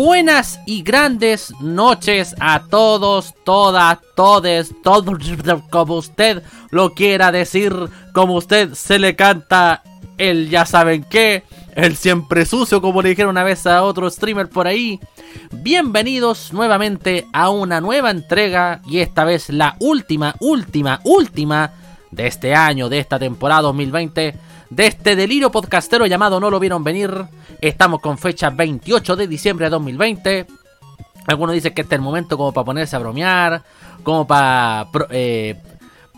Buenas y grandes noches a todos, todas, todes, todos, como usted lo quiera decir, como usted se le canta el ya saben qué, el siempre sucio, como le dijeron una vez a otro streamer por ahí. Bienvenidos nuevamente a una nueva entrega y esta vez la última, última, última de este año, de esta temporada 2020, de este delirio podcastero llamado No lo vieron venir. Estamos con fecha 28 de diciembre de 2020. Algunos dicen que este es el momento como para ponerse a bromear, como para eh,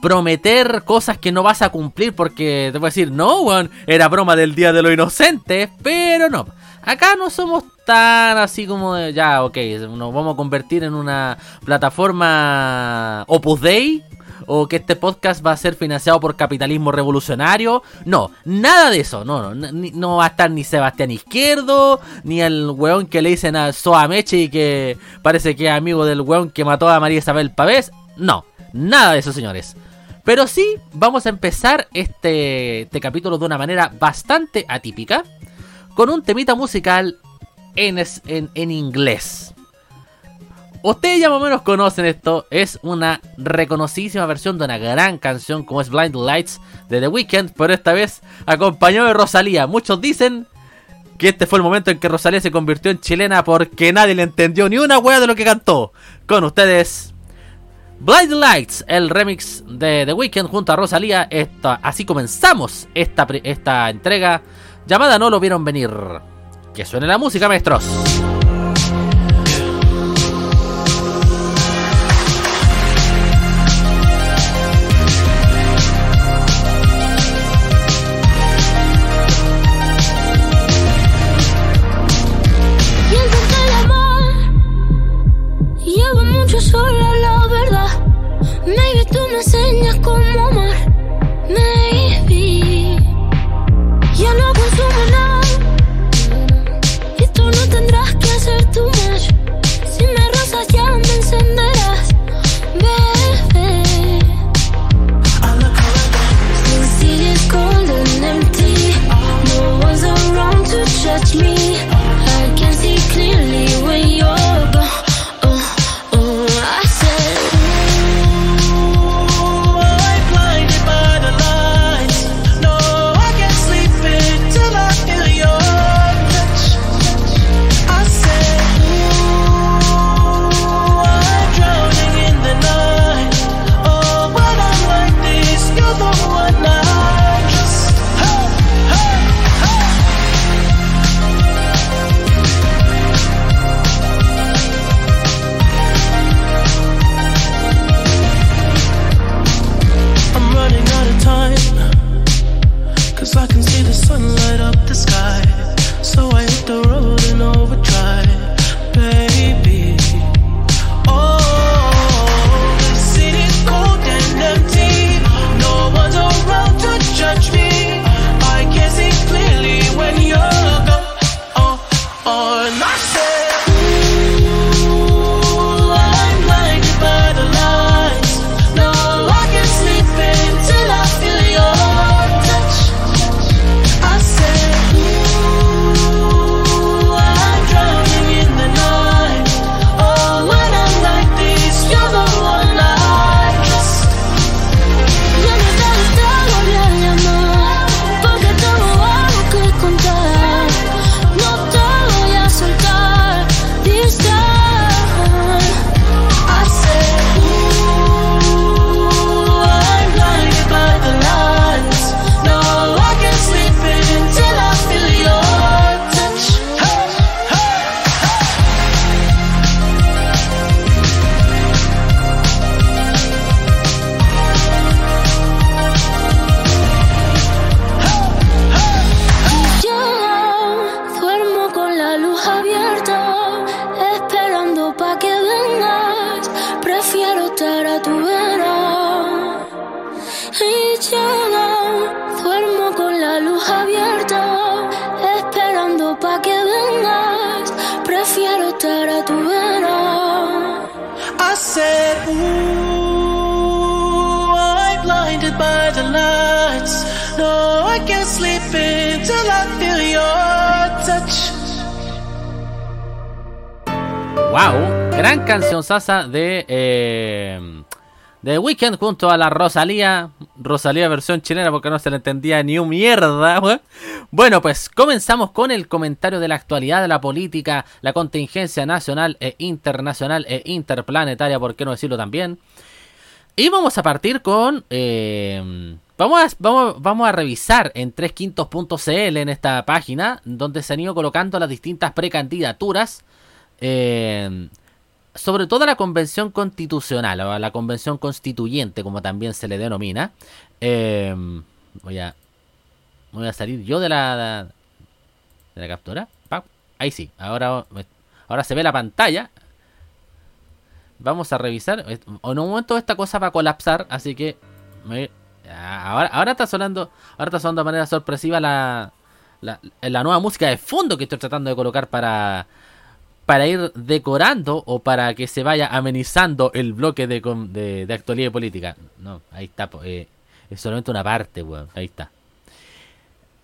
prometer cosas que no vas a cumplir porque te voy a decir, no, weón, era broma del Día de los Inocentes, pero no. Acá no somos tan así como de, ya, ok, nos vamos a convertir en una plataforma Opus Dei o que este podcast va a ser financiado por capitalismo revolucionario. No, nada de eso. No, no, no va a estar ni Sebastián Izquierdo, ni el weón que le dicen a Soameche y que parece que es amigo del weón que mató a María Isabel Pavés. No, nada de eso, señores. Pero sí, vamos a empezar este, este capítulo de una manera bastante atípica, con un temita musical en, en, en inglés. Ustedes ya más o menos conocen esto, es una reconocidísima versión de una gran canción como es Blind Lights de The Weeknd, pero esta vez acompañado de Rosalía. Muchos dicen que este fue el momento en que Rosalía se convirtió en chilena porque nadie le entendió ni una wea de lo que cantó. Con ustedes, Blind Lights, el remix de The Weeknd junto a Rosalía. Así comenzamos esta, esta entrega llamada No lo vieron venir. Que suene la música, maestros. Wow, gran canción sasa de eh, The Weeknd junto a la Rosalía. Rosalía versión chilena porque no se le entendía ni un mierda. Bueno, pues comenzamos con el comentario de la actualidad de la política, la contingencia nacional e internacional e interplanetaria, por qué no decirlo también. Y vamos a partir con... Eh, vamos, vamos, vamos a revisar en 3quintos.cl en esta página, donde se han ido colocando las distintas precandidaturas. Eh, sobre todo la convención constitucional o la convención constituyente, como también se le denomina. Eh, voy a voy a salir yo de la de la captura. Ahí sí, ahora ahora se ve la pantalla. Vamos a revisar. En un momento esta cosa va a colapsar, así que ahora, ahora está sonando, ahora está sonando de manera sorpresiva la, la nueva música de fondo que estoy tratando de colocar para para ir decorando o para que se vaya amenizando el bloque de, de, actualidad política. No, ahí está. Eh, es solamente una parte, weón. Ahí está.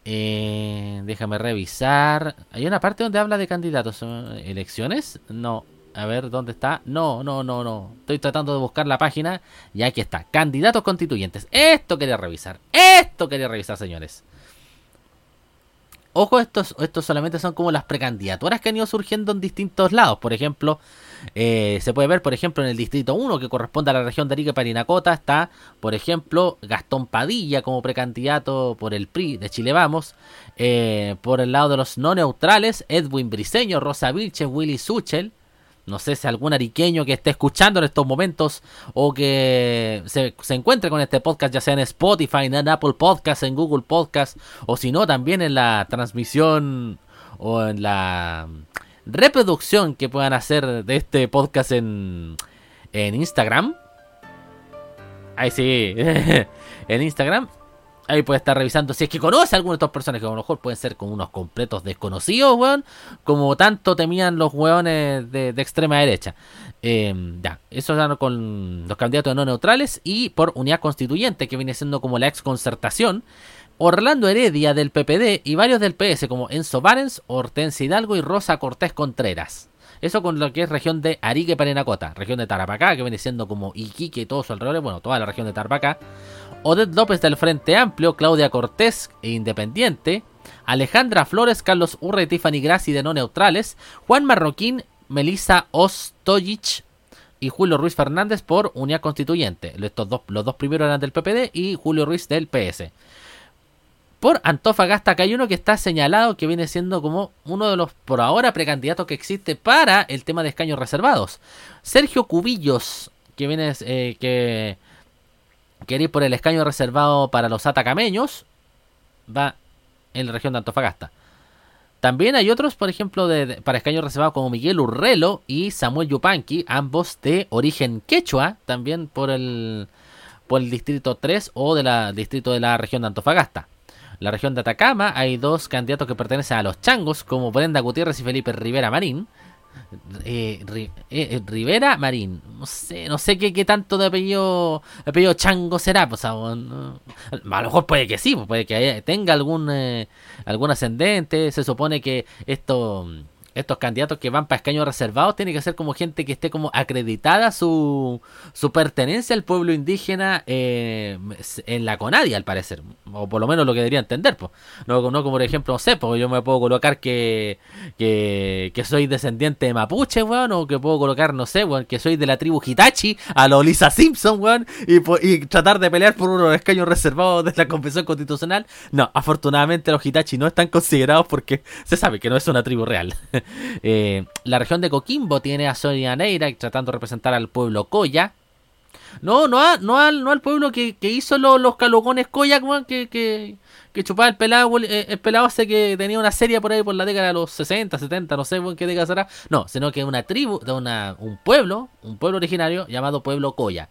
Eh, déjame revisar. Hay una parte donde habla de candidatos. ¿Elecciones? No. A ver, ¿dónde está? No, no, no, no. Estoy tratando de buscar la página y aquí está. Candidatos constituyentes. Esto quería revisar. Esto quería revisar, señores. Ojo, estos, estos solamente son como las precandidaturas que han ido surgiendo en distintos lados. Por ejemplo, eh, se puede ver, por ejemplo, en el distrito 1, que corresponde a la región de Arica y Parinacota, está, por ejemplo, Gastón Padilla como precandidato por el PRI de Chile Vamos. Eh, por el lado de los no neutrales, Edwin Briseño, Rosa Vilches, Willy Suchel. No sé si algún ariqueño que esté escuchando en estos momentos o que se, encuentre con este podcast, ya sea en Spotify, en Apple Podcast, en Google Podcast, o si no, también en la transmisión o en la reproducción que puedan hacer de este podcast en, en Instagram. Ahí sí, en Instagram. Ahí puede estar revisando si es que conoce a alguno de estos personajes, que a lo mejor pueden ser como unos completos desconocidos, weón. Como tanto temían los weones de, extrema derecha. Em, ya, eso ya con los candidatos no neutrales y por unidad constituyente, que viene siendo como la ex concertación. Orlando Heredia del PPD y varios del PS, como Enzo Barens, Hortensia Hidalgo y Rosa Cortés Contreras. Eso con lo que es región de Arique Parinacota, región de Tarapacá, que viene siendo como Iquique y todo su alrededor, bueno, toda la región de Tarapacá. Odette López del Frente Amplio, Claudia Cortés e Independiente, Alejandra Flores, Carlos Urre Tiffany Grassi de No Neutrales, Juan Marroquín, Melissa Ostojic y Julio Ruiz Fernández por Unidad Constituyente. Estos dos, los dos primeros eran del PPD y Julio Ruiz del PS. Por Antofagasta, que hay uno que está señalado que viene siendo como uno de los por ahora precandidatos que existe para el tema de escaños reservados. Sergio Cubillos, que viene eh, que quiere ir por el escaño reservado para los atacameños, va en la región de Antofagasta. También hay otros, por ejemplo, de, para escaños reservados como Miguel Urrelo y Samuel Yupanqui, ambos de origen quechua, también por el, por el distrito 3 o del distrito de la región de Antofagasta. La región de Atacama hay dos candidatos que pertenecen a los changos, como Brenda Gutiérrez y Felipe Rivera Marín. Eh, eh, eh, Rivera Marín. No sé, no sé qué, qué tanto de apellido, apellido chango será. Pues, a, lo mejor puede que sí, pues, puede que tenga algún, algún ascendente. Se supone que esto estos candidatos que van para escaños reservados tiene que ser como gente que esté como acreditada su, su pertenencia al pueblo indígena eh, en la CONADIA, al parecer. O por lo menos lo que debería entender. Pues. No, no como por ejemplo, no sé, porque yo me puedo colocar que, que, que soy descendiente de mapuche, weón, o que puedo colocar, no sé, weón, que soy de la tribu Hitachi, a lo Lisa Simpson, weón, y, y tratar de pelear por unos escaños reservados de la Convención Constitucional. No, afortunadamente los Hitachi no están considerados porque se sabe que no es una tribu real. Eh, la región de Coquimbo tiene a Sonia Neira tratando de representar al pueblo Coya. No, no, no, al, no al pueblo que, hizo los, los calogones Coya, que, que, chupaba el pelado, el pelado ese que tenía una serie por ahí por la década de los 60, 70, no sé en qué década será. No, sino que una tribu, de una, un pueblo, un pueblo originario llamado Pueblo Coya.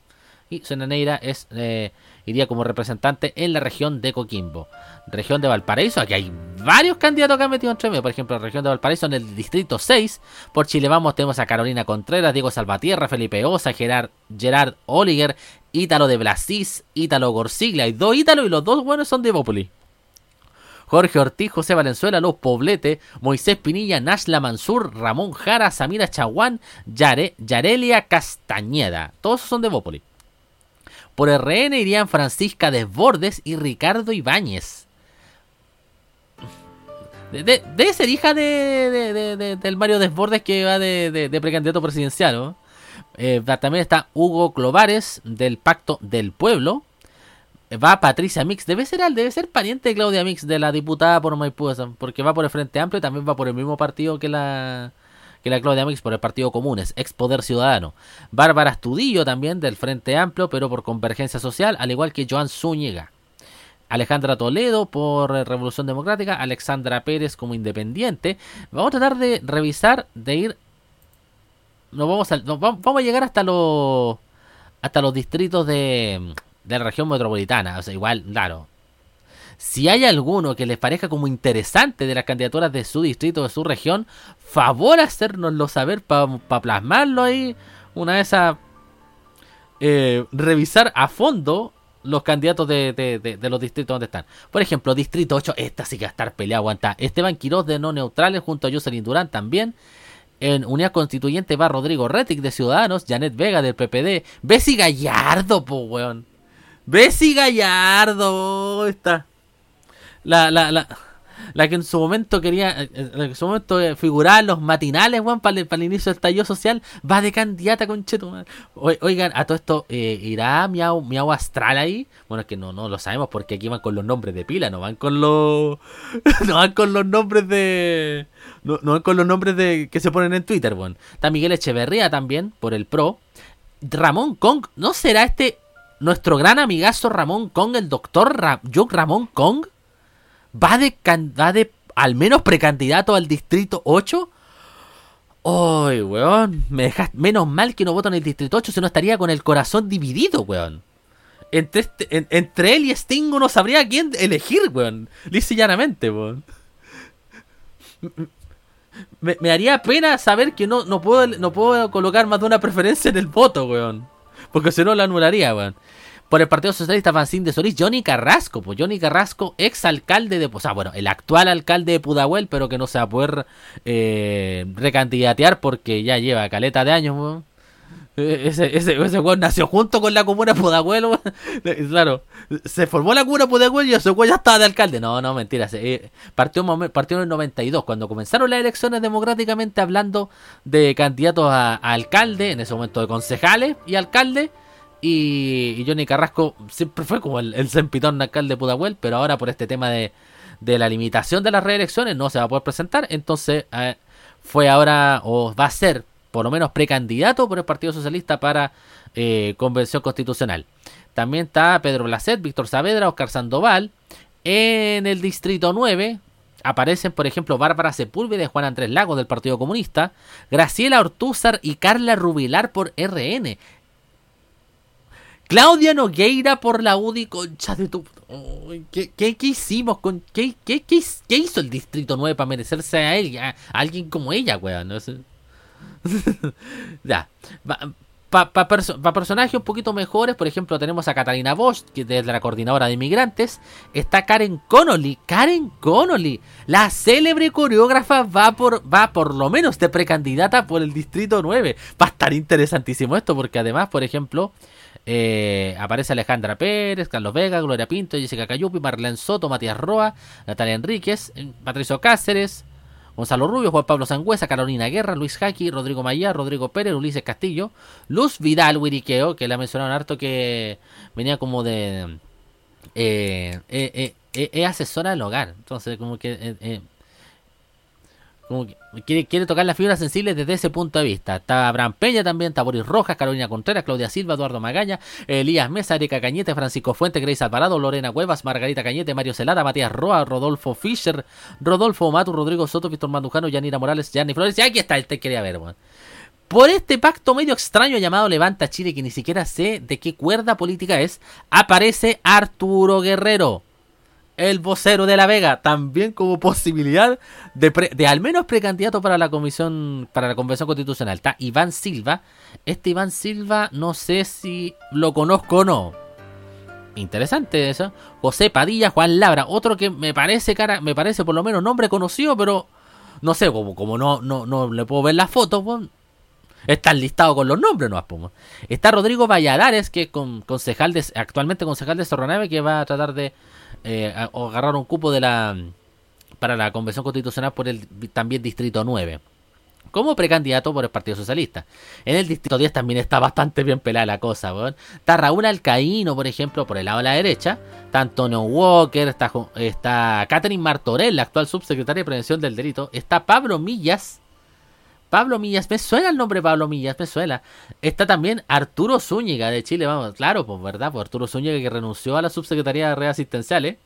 y Sonaneira es, eh, iría como representante en la región de Coquimbo. Región de Valparaíso, aquí hay varios candidatos que han metido entre medio. Por ejemplo, región de Valparaíso en el distrito 6. Por Chile Vamos tenemos a Carolina Contreras, Diego Salvatierra, Felipe Osa, Gerard, Gerard Oliger, Ítalo de Blasis, Ítalo Gorsiglia. Hay dos Ítalos y los dos buenos son de Bópoli. Jorge Ortiz, José Valenzuela, Los Poblete, Moisés Pinilla, Nashla Mansur, Ramón Jara, Samira Chaguán, Yare, Yarelia Castañeda. Todos son de Bópoli. Por RN irían Francisca Desbordes y Ricardo Ibáñez. Debe ser hija de, del Mario Desbordes que va de, precandidato presidencial. ¿no? Eh, también está Hugo Clovares del Pacto del Pueblo. Va Patricia Mix, debe ser debe ser pariente de Claudia Mix, de la diputada por Maipú, porque va por el Frente Amplio y también va por el mismo partido que la que la Claudia Mix por el Partido Comunes, ex Poder Ciudadano. Bárbara Estudillo también del Frente Amplio, pero por Convergencia Social, al igual que Joan Zúñiga. Alejandra Toledo por Revolución Democrática, Alexandra Pérez como independiente. Vamos a tratar de revisar, de ir. Nos vamos a, vamos a llegar hasta los hasta los distritos de, de la región metropolitana. O sea, igual, claro. Si hay alguno que les parezca como interesante de las candidaturas de su distrito, de su región, favor hacérnoslo saber para plasmarlo ahí. Una vez a eh, revisar a fondo los candidatos de, los distritos donde están. Por ejemplo, Distrito 8, esta sí que va a estar peleada, aguanta. Esteban Quiroz de No Neutrales junto a Jocelyn Durán también. En Unidad Constituyente va Rodrigo Retic de Ciudadanos, Janet Vega del PPD, Bessie Gallardo, po weón. Bessie Gallardo, está. La, la, la, la que en su momento quería, eh, eh, en su momento eh, figuraba los matinales, weón, para el, inicio del estallido social, va de candidata con Cheto, Oigan, a todo esto, ¿irá Miau, Miau Astral ahí? Bueno, es que no, no lo sabemos porque aquí van con los nombres de pila, no van con los. no van con los nombres de. No, no van con los nombres de que se ponen en Twitter, weón. Está Miguel Echeverría también, por el Pro. Ramón Kong, ¿no será este nuestro gran amigazo Ramón Kong, el doctor Ra Ramón Kong? Va de, de al menos precandidato al distrito 8. Ay, weón, me dejas menos mal que no voto en el distrito 8, si no estaría con el corazón dividido, weón. Entre, este, entre él y Stingo no sabría quién elegir, weón. Lice llanamente, weón. Me, haría pena saber que no, no, puedo, no puedo colocar más de una preferencia en el voto, weón. Porque si no, la anularía, weón por el Partido Socialista Fanzín de Solís, Johnny Carrasco, pues Johnny Carrasco, ex alcalde de, o sea, bueno, el actual alcalde de Pudahuel, pero que no se va a poder eh, recandidatear porque ya lleva caleta de años, e, ese, ese, ese weón nació junto con la comuna Pudahuel, claro, se formó la comuna Pudahuel y ese weón ya estaba de alcalde. No, no, mentira. Eh, partió, partió en el 92, cuando comenzaron las elecciones democráticamente hablando de candidatos a, a alcalde, en ese momento de concejales y alcalde. Y, Johnny Carrasco siempre fue como el, el sempitón de Pudahuel, pero ahora por este tema de, la limitación de las reelecciones no se va a poder presentar. Entonces eh, fue ahora, o va a ser, por lo menos precandidato por el Partido Socialista para eh, Convención Constitucional. También está Pedro Blacet, Víctor Saavedra, Oscar Sandoval. En el Distrito 9 aparecen, por ejemplo, Bárbara Sepúlveda y Juan Andrés Lagos del Partido Comunista, Graciela Ortúzar y Carla Rubilar por RN. Claudia Nogueira por la UDI, concha de tu. ¿Qué, qué, hicimos? Con, qué, qué, qué, hizo el Distrito 9 para merecerse a él? A, alguien como ella, weón. No ya. Para pa, personajes un poquito mejores, por ejemplo, tenemos a Catalina Bosch, que es la coordinadora de inmigrantes. Está Karen Connolly. Karen Connolly, la célebre coreógrafa, va por, va por lo menos de precandidata por el Distrito 9. Va a estar interesantísimo esto, porque además, por ejemplo, eh, aparece Alejandra Pérez, Carlos Vega, Gloria Pinto, Jessica Cayupi, Marlene Soto, Matías Roa, Natalia Enríquez, eh, Patricio Cáceres, Gonzalo Rubio, Juan Pablo Sangüesa, Carolina Guerra, Luis Jaqui, Rodrigo Mayá, Rodrigo Pérez, Ulises Castillo, Luz Vidal, Wiriqueo, que la mencionaron harto que venía como de... Eh, es asesora del hogar, entonces como que quiere, tocar las fibras sensibles desde ese punto de vista. Está Abraham Peña también, está Boris Rojas, Carolina Contreras, Claudia Silva, Eduardo Magaña, Elías Mesa, Erika Cañete, Francisco Fuente, Grace Alvarado, Lorena Cuevas, Margarita Cañete, Mario Celada, Matías Roa, Rodolfo Fischer, Rodolfo Matu, Rodrigo Soto, Víctor Mandujano, Yanira Morales, Yanni Flores. Y aquí está, el te quería ver, Por este pacto medio extraño llamado Levanta Chile, que ni siquiera sé de qué cuerda política es, aparece Arturo Guerrero, el vocero de La Vega, también como posibilidad de, pre- de al menos precandidato para la comisión, para la convención constitucional. Está Iván Silva. Este Iván Silva, no sé si lo conozco o no. Interesante eso. José Padilla, Juan Labra, otro que me parece cara, me parece por lo menos nombre conocido, pero no sé, como, como no, no, no le puedo ver las fotos, pues, está listado con los nombres, no pues. Está Rodrigo Valladares, que es con, concejal de, actualmente concejal de Sorronave, que va a tratar de eh, agarrar un cupo de la para la convención constitucional por el también distrito 9 como precandidato por el Partido Socialista. En el Distrito 10 también está bastante bien pelada la cosa. Está Raúl Alcaíno, por ejemplo, por el lado de la derecha. Está Antonio Walker, está, está Catherine Martorell, la actual subsecretaria de Prevención del Delito. Está Pablo Millas. Pablo Millas, me suena el nombre Pablo Millas, me suena. Está también Arturo Zúñiga de Chile, vamos, claro, pues verdad, pues Arturo Zúñiga que renunció a la subsecretaría de redes asistenciales.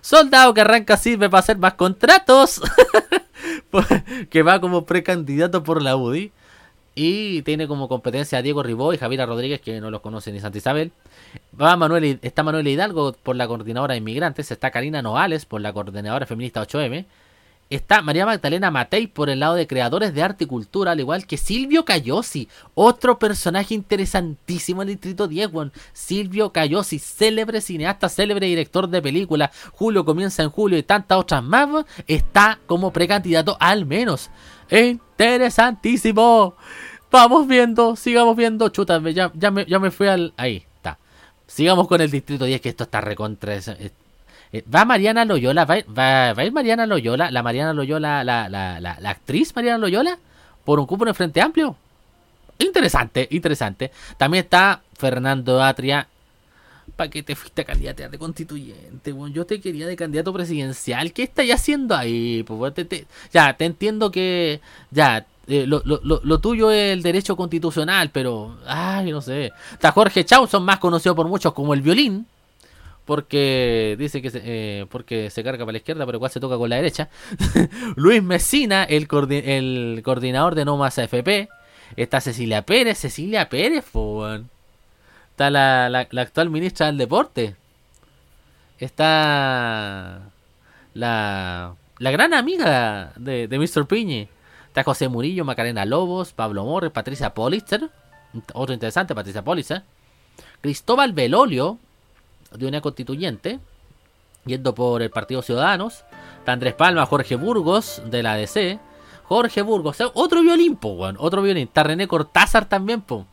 Soldado que arranca sirve para hacer más contratos. Pues, que va como precandidato por la UDI. Y tiene como competencia a Diego Ribó y Javiera Rodríguez, que no los conoce ni Santa Isabel. Va Manuel, está Manuel Hidalgo por la coordinadora de inmigrantes. Está Karina Noales por la coordinadora feminista 8M. Está María Magdalena Matei por el lado de creadores de arte y cultura, al igual que Silvio Cayosi, otro personaje interesantísimo en el Distrito 10, weón. Silvio Cayosi, célebre cineasta, célebre director de películas, Julio comienza en julio y tantas otras más, está como precandidato al menos. Interesantísimo. Vamos viendo, sigamos viendo, chuta, ya, ya, me, ya me fui al... Ahí, está. Sigamos con el Distrito 10, que esto está recontra... eh, Va Mariana Loyola, va, va, va a ir Mariana Loyola, la Mariana Loyola, la, la, la, la actriz Mariana Loyola, por un cupo en el Frente Amplio. Interesante, interesante. También está Fernando Atria. ¿Para qué te fuiste a candidatear de constituyente? weón? yo te quería de candidato presidencial. ¿Qué estáis haciendo ahí? te- ya, te entiendo que. Ya, eh, lo, lo- lo- lo tuyo es el derecho constitucional, pero. Ay, no sé. Está Jorge Chauson, más conocido por muchos como el violín porque dice que se, eh, porque se carga para la izquierda, pero igual se toca con la derecha. Luis Mesina, el, el coordinador de No Más AFP. Está Cecilia Pérez, Cecilia Pérez. Está la, la, actual ministra del deporte. Está la, la gran amiga de, de Mr. Piñi. Está José Murillo, Macarena Lobos, Pablo Morres, Patricia Politzer. Otro interesante, Patricia Politzer. Cristóbal Belolio, de una constituyente, yendo por el Partido Ciudadanos. Está Andrés Palma, Jorge Burgos, de la ADC. Jorge Burgos, otro violín, po, otro violín. Está René Cortázar también, po.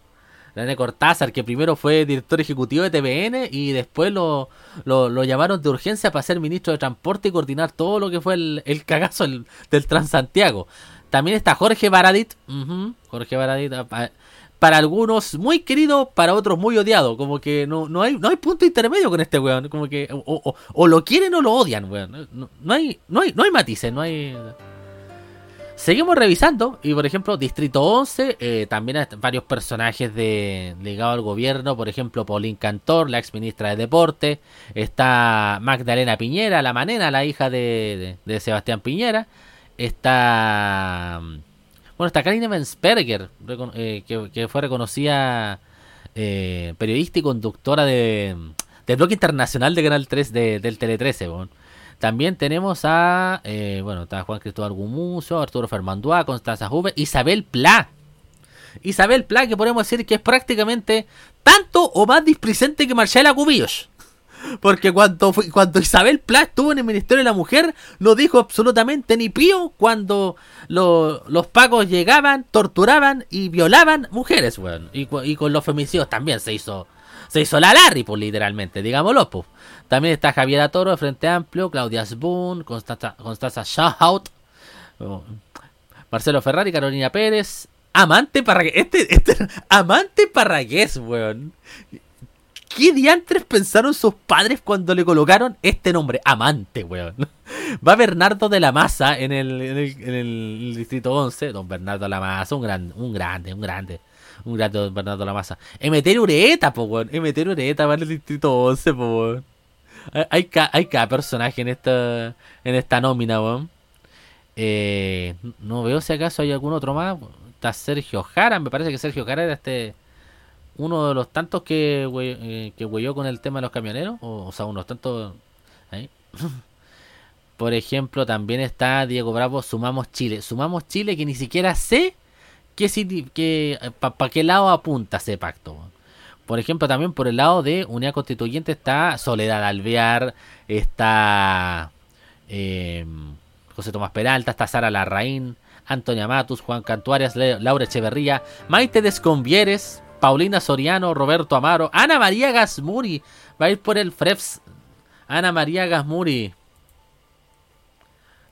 René Cortázar, que primero fue director ejecutivo de TVN y después lo, lo, llamaron de urgencia para ser ministro de Transporte y coordinar todo lo que fue el, el cagazo del, Transantiago. También está Jorge Baradit, Jorge Baradit, para algunos muy querido, para otros muy odiado. Como que no, no, hay, no hay punto intermedio con este weón. Como que o, lo quieren o lo odian, weón. No, no hay, no, hay, no hay matices, no hay... Seguimos revisando y por ejemplo Distrito 11 eh, también hay varios personajes de ligados al gobierno, por ejemplo Paulín Cantor, la ex ministra de Deporte, está Magdalena Piñera, la manena, la hija de- de Sebastián Piñera, está bueno está Karine Mensperger, recon- eh, que, que fue reconocida eh, periodista y conductora de del bloque internacional de Canal 3 de, del Tele 13, weón. También tenemos a, eh, bueno, está Juan Cristóbal Gumuso, Arturo Fermanduá, Constanza Juve, Isabel Pla. Isabel Pla, que podemos decir que es prácticamente tanto o más displicente que Marcela Cubillos. Porque cuando, cuando Isabel Pla estuvo en el Ministerio de la Mujer, no dijo absolutamente ni pío cuando lo- los pacos llegaban, torturaban y violaban mujeres, weón. Y, y con los femicidios también se hizo, se hizo la Larry, pues literalmente, digámoslo, pues. También está Javiera Toro de Frente Amplio, Claudia Sboon, Constanza, Constanza Schahout, oh, Marcelo Ferrari, Carolina Pérez, Amante Parragués. Este, este, Amante Parragués, weón. ¿Qué diantres pensaron sus padres cuando le colocaron este nombre? Amante, weón. Va Bernardo de la Maza en el, en el, en el distrito 11. Don Bernardo de la Maza, un, gran, un grande, un grande. Un grande don Bernardo de la Maza. Emeter Ureta, po, weón. Emeter Ureta va en el distrito 11, po, weón. Hay, hay, ca- hay cada personaje en esta, en esta nómina, weón. Eh, no veo si acaso hay algún otro más. está Sergio Jara, me parece que Sergio Jara era este uno de los tantos que, hue- eh, que con el tema de los camioneros, o, o sea, unos tantos ahí. Por ejemplo, también está Diego Bravo, Sumamos Chile. Sumamos Chile que ni siquiera sé qué signi- que, para qué lado apunta ese pacto. Por ejemplo, también por el lado de Unidad Constituyente está Soledad Alvear, está eh, José Tomás Peralta, está Sara Larraín, Antonia Matus, Juan Cantuarias, Laura Echeverría, Maite Desconvieres, Paulina Soriano, Roberto Amaro, Ana María Gasmuri, va a ir por el FREPS. Ana María Gasmuri.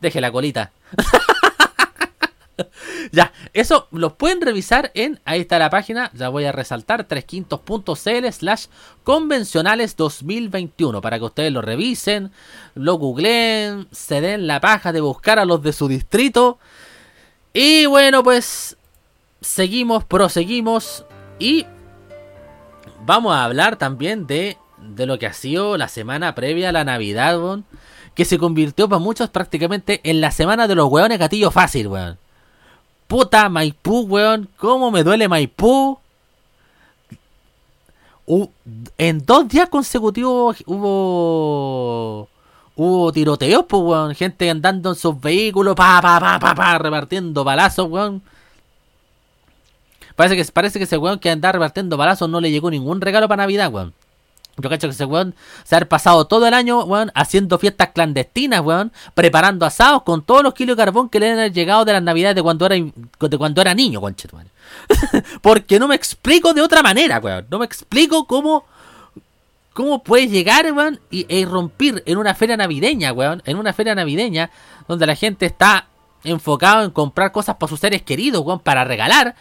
Deje la colita. ya, eso los pueden revisar en, ahí está la página, ya voy a resaltar, tresquintos.cl slash convencionales 2021, para que ustedes lo revisen, lo googleen, se den la paja de buscar a los de su distrito. Y bueno, pues seguimos, proseguimos y vamos a hablar también de, de lo que ha sido la semana previa a la Navidad, weón, que se convirtió para muchos prácticamente en la semana de los weones gatillo fácil, weón. Puta Maipú, weón, cómo me duele Maipú. Hu- en dos días consecutivos hubo hubo tiroteos, pues, weón, gente andando en sus vehículos, pa, pa, pa, pa, pa, repartiendo balazos, weón. Parece que, parece que ese weón que andaba repartiendo balazos no le llegó ningún regalo para Navidad, weón. Yo cacho que ese weón se ha pasado todo el año, weón, haciendo fiestas clandestinas, weón, preparando asados con todos los kilos de carbón que le han llegado de las navidades de cuando era, de cuando era niño, conchetumare. Porque no me explico de otra manera, weón. No me explico cómo, cómo puede llegar, weón, y, e irrumpir en una feria navideña, weón. En una feria navideña donde la gente está enfocado en comprar cosas para sus seres queridos, weón, para regalar.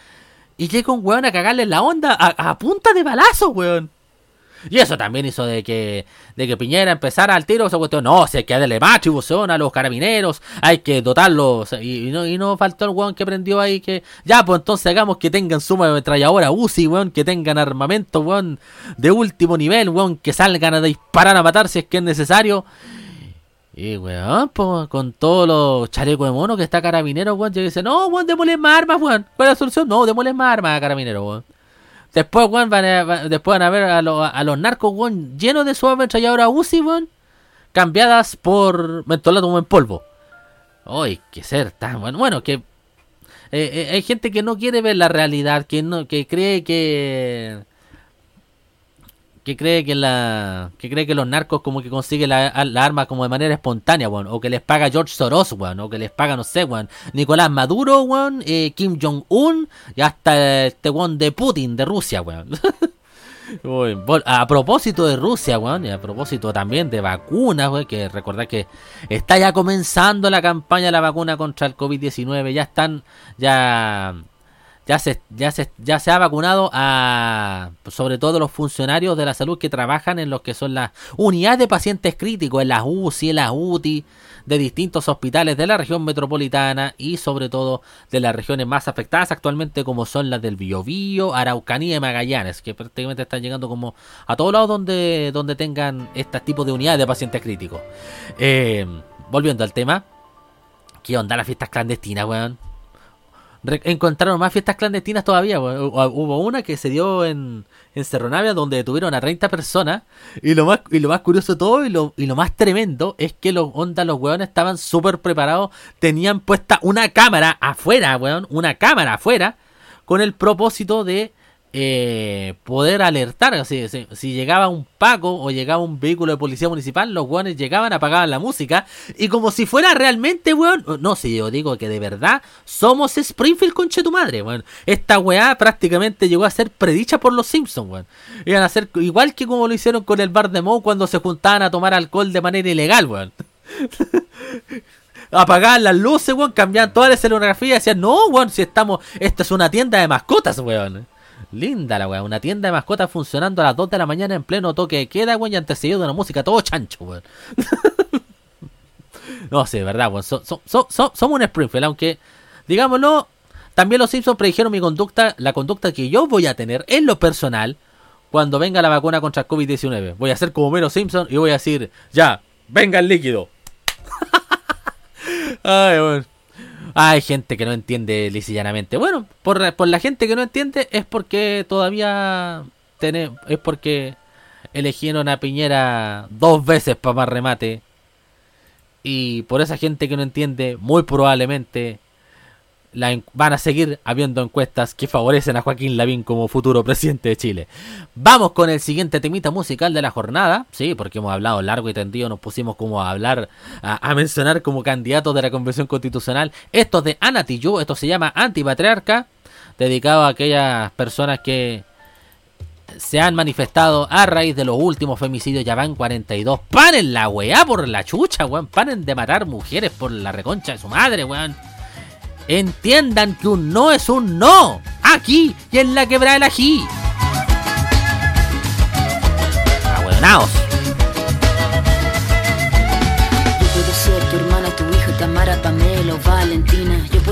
Y llega un weón a cagarle la onda a, punta de balazos, weón. Y eso también hizo de que, de que Piñera empezara al tiro esa cuestión. No, si hay que darle más atribución a los carabineros, hay que dotarlos. Y, no, y no faltó el weón que prendió ahí que. Ya, pues entonces hagamos que tengan suma de ametralladora UCI, weón, que tengan armamento, weón, de último nivel, weón, que salgan a disparar a matar si es que es necesario. Y weón, pues con todos los chalecos de mono que está carabinero, weón, llega y dice, no, weón, démosle más armas, weón. ¿Cuál es la solución? No, démosle más armas a carabinero, weón. Después, weón, van a, después van a ver a, los- a los narcos, weón, llenos de su ametralladora UCI, weón, cambiadas por mentolato en polvo. Ay, que ser tan bueno. Bueno, que eh, eh, hay gente que no quiere ver la realidad, que no, que cree que que cree que la que cree que los narcos como que consiguen la, la arma como de manera espontánea, weón, o que les paga George Soros, weón, o que les paga, no sé, weón, Nicolás Maduro, weón, eh, Kim Jong-un y hasta este weón de Putin, de Rusia, weón. A propósito de Rusia, weón, y a propósito también de vacunas, weón, que recordad que está ya comenzando la campaña de la vacuna contra el COVID-19, ya están, ya, ya se, ya se, ya se ha vacunado a, sobre todo los funcionarios de la salud que trabajan en los que son las unidades de pacientes críticos, en las UCI, en las UTI, de distintos hospitales de la región metropolitana y sobre todo de las regiones más afectadas actualmente como son las del Biobío, Araucanía y Magallanes, que prácticamente están llegando como a todos lados donde, donde tengan este tipo de unidades de pacientes críticos. Eh, volviendo al tema, ¿qué onda las fiestas clandestinas, weón? Encontraron más fiestas clandestinas todavía. Hu- Hubo una que se dio en, en donde detuvieron a 30 personas. Y lo más, y lo más curioso de todo y lo, y lo más tremendo es que los onda, los weones estaban súper preparados. Tenían puesta una cámara afuera, weón. Una cámara afuera. Con el propósito de eh, poder alertar. Así, si, si llegaba un Paco o llegaba un vehículo de policía municipal, los weones llegaban, apagaban la música. Y como si fuera realmente, weón. No, si yo digo que de verdad somos Springfield, conche tu madre, weón. Esta weá prácticamente llegó a ser predicha por los Simpsons, weón. Iban a ser igual que como lo hicieron con el bar de Moe cuando se juntaban a tomar alcohol de manera ilegal, weón. Apagaban las luces, weón, cambiaban toda la escenografía y decían, no, weón, si estamos, esto es una tienda de mascotas, weón. Linda la weá, una tienda de mascotas funcionando a las 2 de la mañana en pleno toque de queda, weón, y antecedido de una música todo chancho, weón. no sé, verdad, weón. So- so- so- so- somos un Springfield, aunque, digámoslo, también los Simpsons predijeron mi conducta, la conducta que yo voy a tener en lo personal cuando venga la vacuna contra el COVID-19. Voy a ser como Mero Simpson y voy a decir, ya, venga el líquido. Ay, weón. Hay gente que no entiende lisillanamente. Bueno, por, la gente que no entiende es porque todavía es porque eligieron a Piñera dos veces para más remate. Y por esa gente que no entiende, muy probablemente van a seguir habiendo encuestas que favorecen a Joaquín Lavín como futuro presidente de Chile. Vamos con el siguiente temita musical de la jornada, sí, porque hemos hablado largo y tendido, nos pusimos como a hablar, a, mencionar como candidatos de la Convención Constitucional. Esto es de Ana esto se llama Antipatriarca, dedicado a aquellas personas que se han manifestado a raíz de los últimos femicidios, ya van 42. ¡Paren la weá por la chucha, weón! ¡Paren de matar mujeres por la reconcha de su madre, weón! Entiendan que un no es un no. Aquí y en la quebrada del ají. Abuenaos.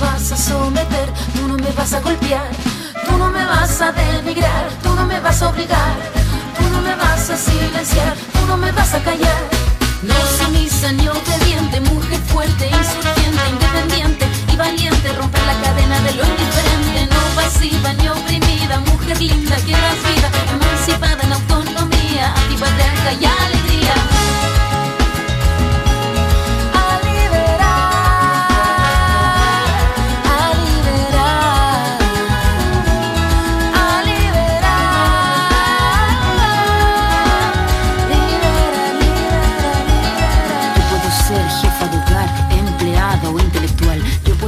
Vas a someter, tú no me vas a golpear. Tú no me vas a denigrar, tú no me vas a obligar. Tú no me vas a silenciar, tú no me vas a callar. No sumisa ni obediente, mujer fuerte, insurgente, independiente y valiente. Romper la cadena de lo indiferente, no pasiva ni oprimida. Mujer linda que vida, emancipada en autonomía, antipatriarca y alegría.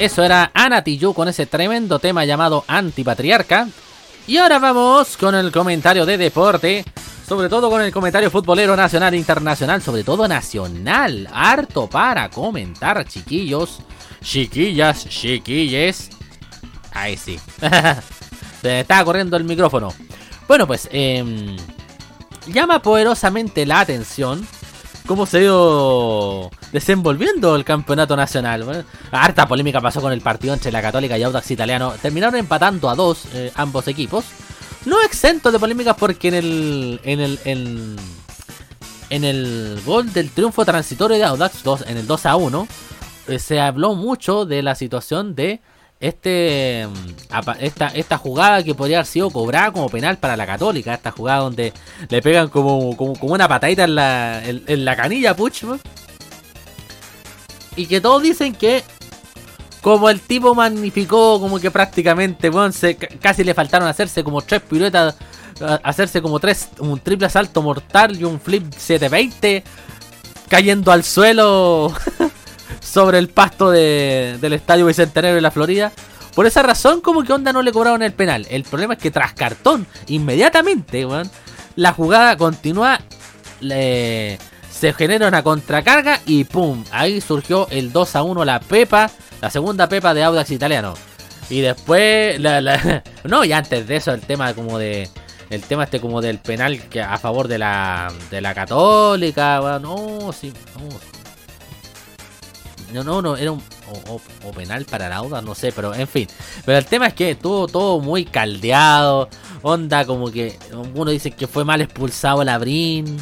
Eso era Ana con ese tremendo tema llamado Antipatriarca. Y ahora vamos con el comentario de deporte. Sobre todo con el comentario futbolero nacional e internacional. Sobre todo nacional. Harto para comentar, chiquillos. Chiquillas, chiquilles. Ahí sí. Se está corriendo el micrófono. Bueno, pues em, llama poderosamente la atención cómo se ha ido desenvolviendo el campeonato nacional. harta polémica pasó con el partido entre la Católica y Audax Italiano. Terminaron empatando a dos eh, ambos equipos. No exento de polémicas porque en el en el en, el gol del triunfo transitorio de Audax 2 en el 2 a 1 eh, se habló mucho de la situación de este mm, esta, esta jugada que podría haber sido cobrada como penal para la católica, esta jugada donde le pegan como, como, una patadita en la, en, la canilla Puch. Y que todos dicen que como el tipo magnificó como que prácticamente, bueno, casi le faltaron hacerse como tres piruetas, hacerse como tres, un triple salto mortal y un flip 720 cayendo al suelo sobre el pasto del Estadio Bicentenario de la Florida. Por esa razón, como que onda no le cobraron el penal. El problema es que tras cartón, inmediatamente, la jugada continúa le, se genera una contracarga y pum, ahí surgió el 2 a 1 la Pepa, la segunda Pepa de Audax Italiano. Y después, la, no, y antes de eso, el tema como de. El tema este como del penal que a favor de la, de la católica, no, sí, no. No, no, no, era un o, penal para la Audax, no sé, pero en fin. Pero el tema es que estuvo todo muy caldeado, onda como que uno dice que fue mal expulsado Labrín.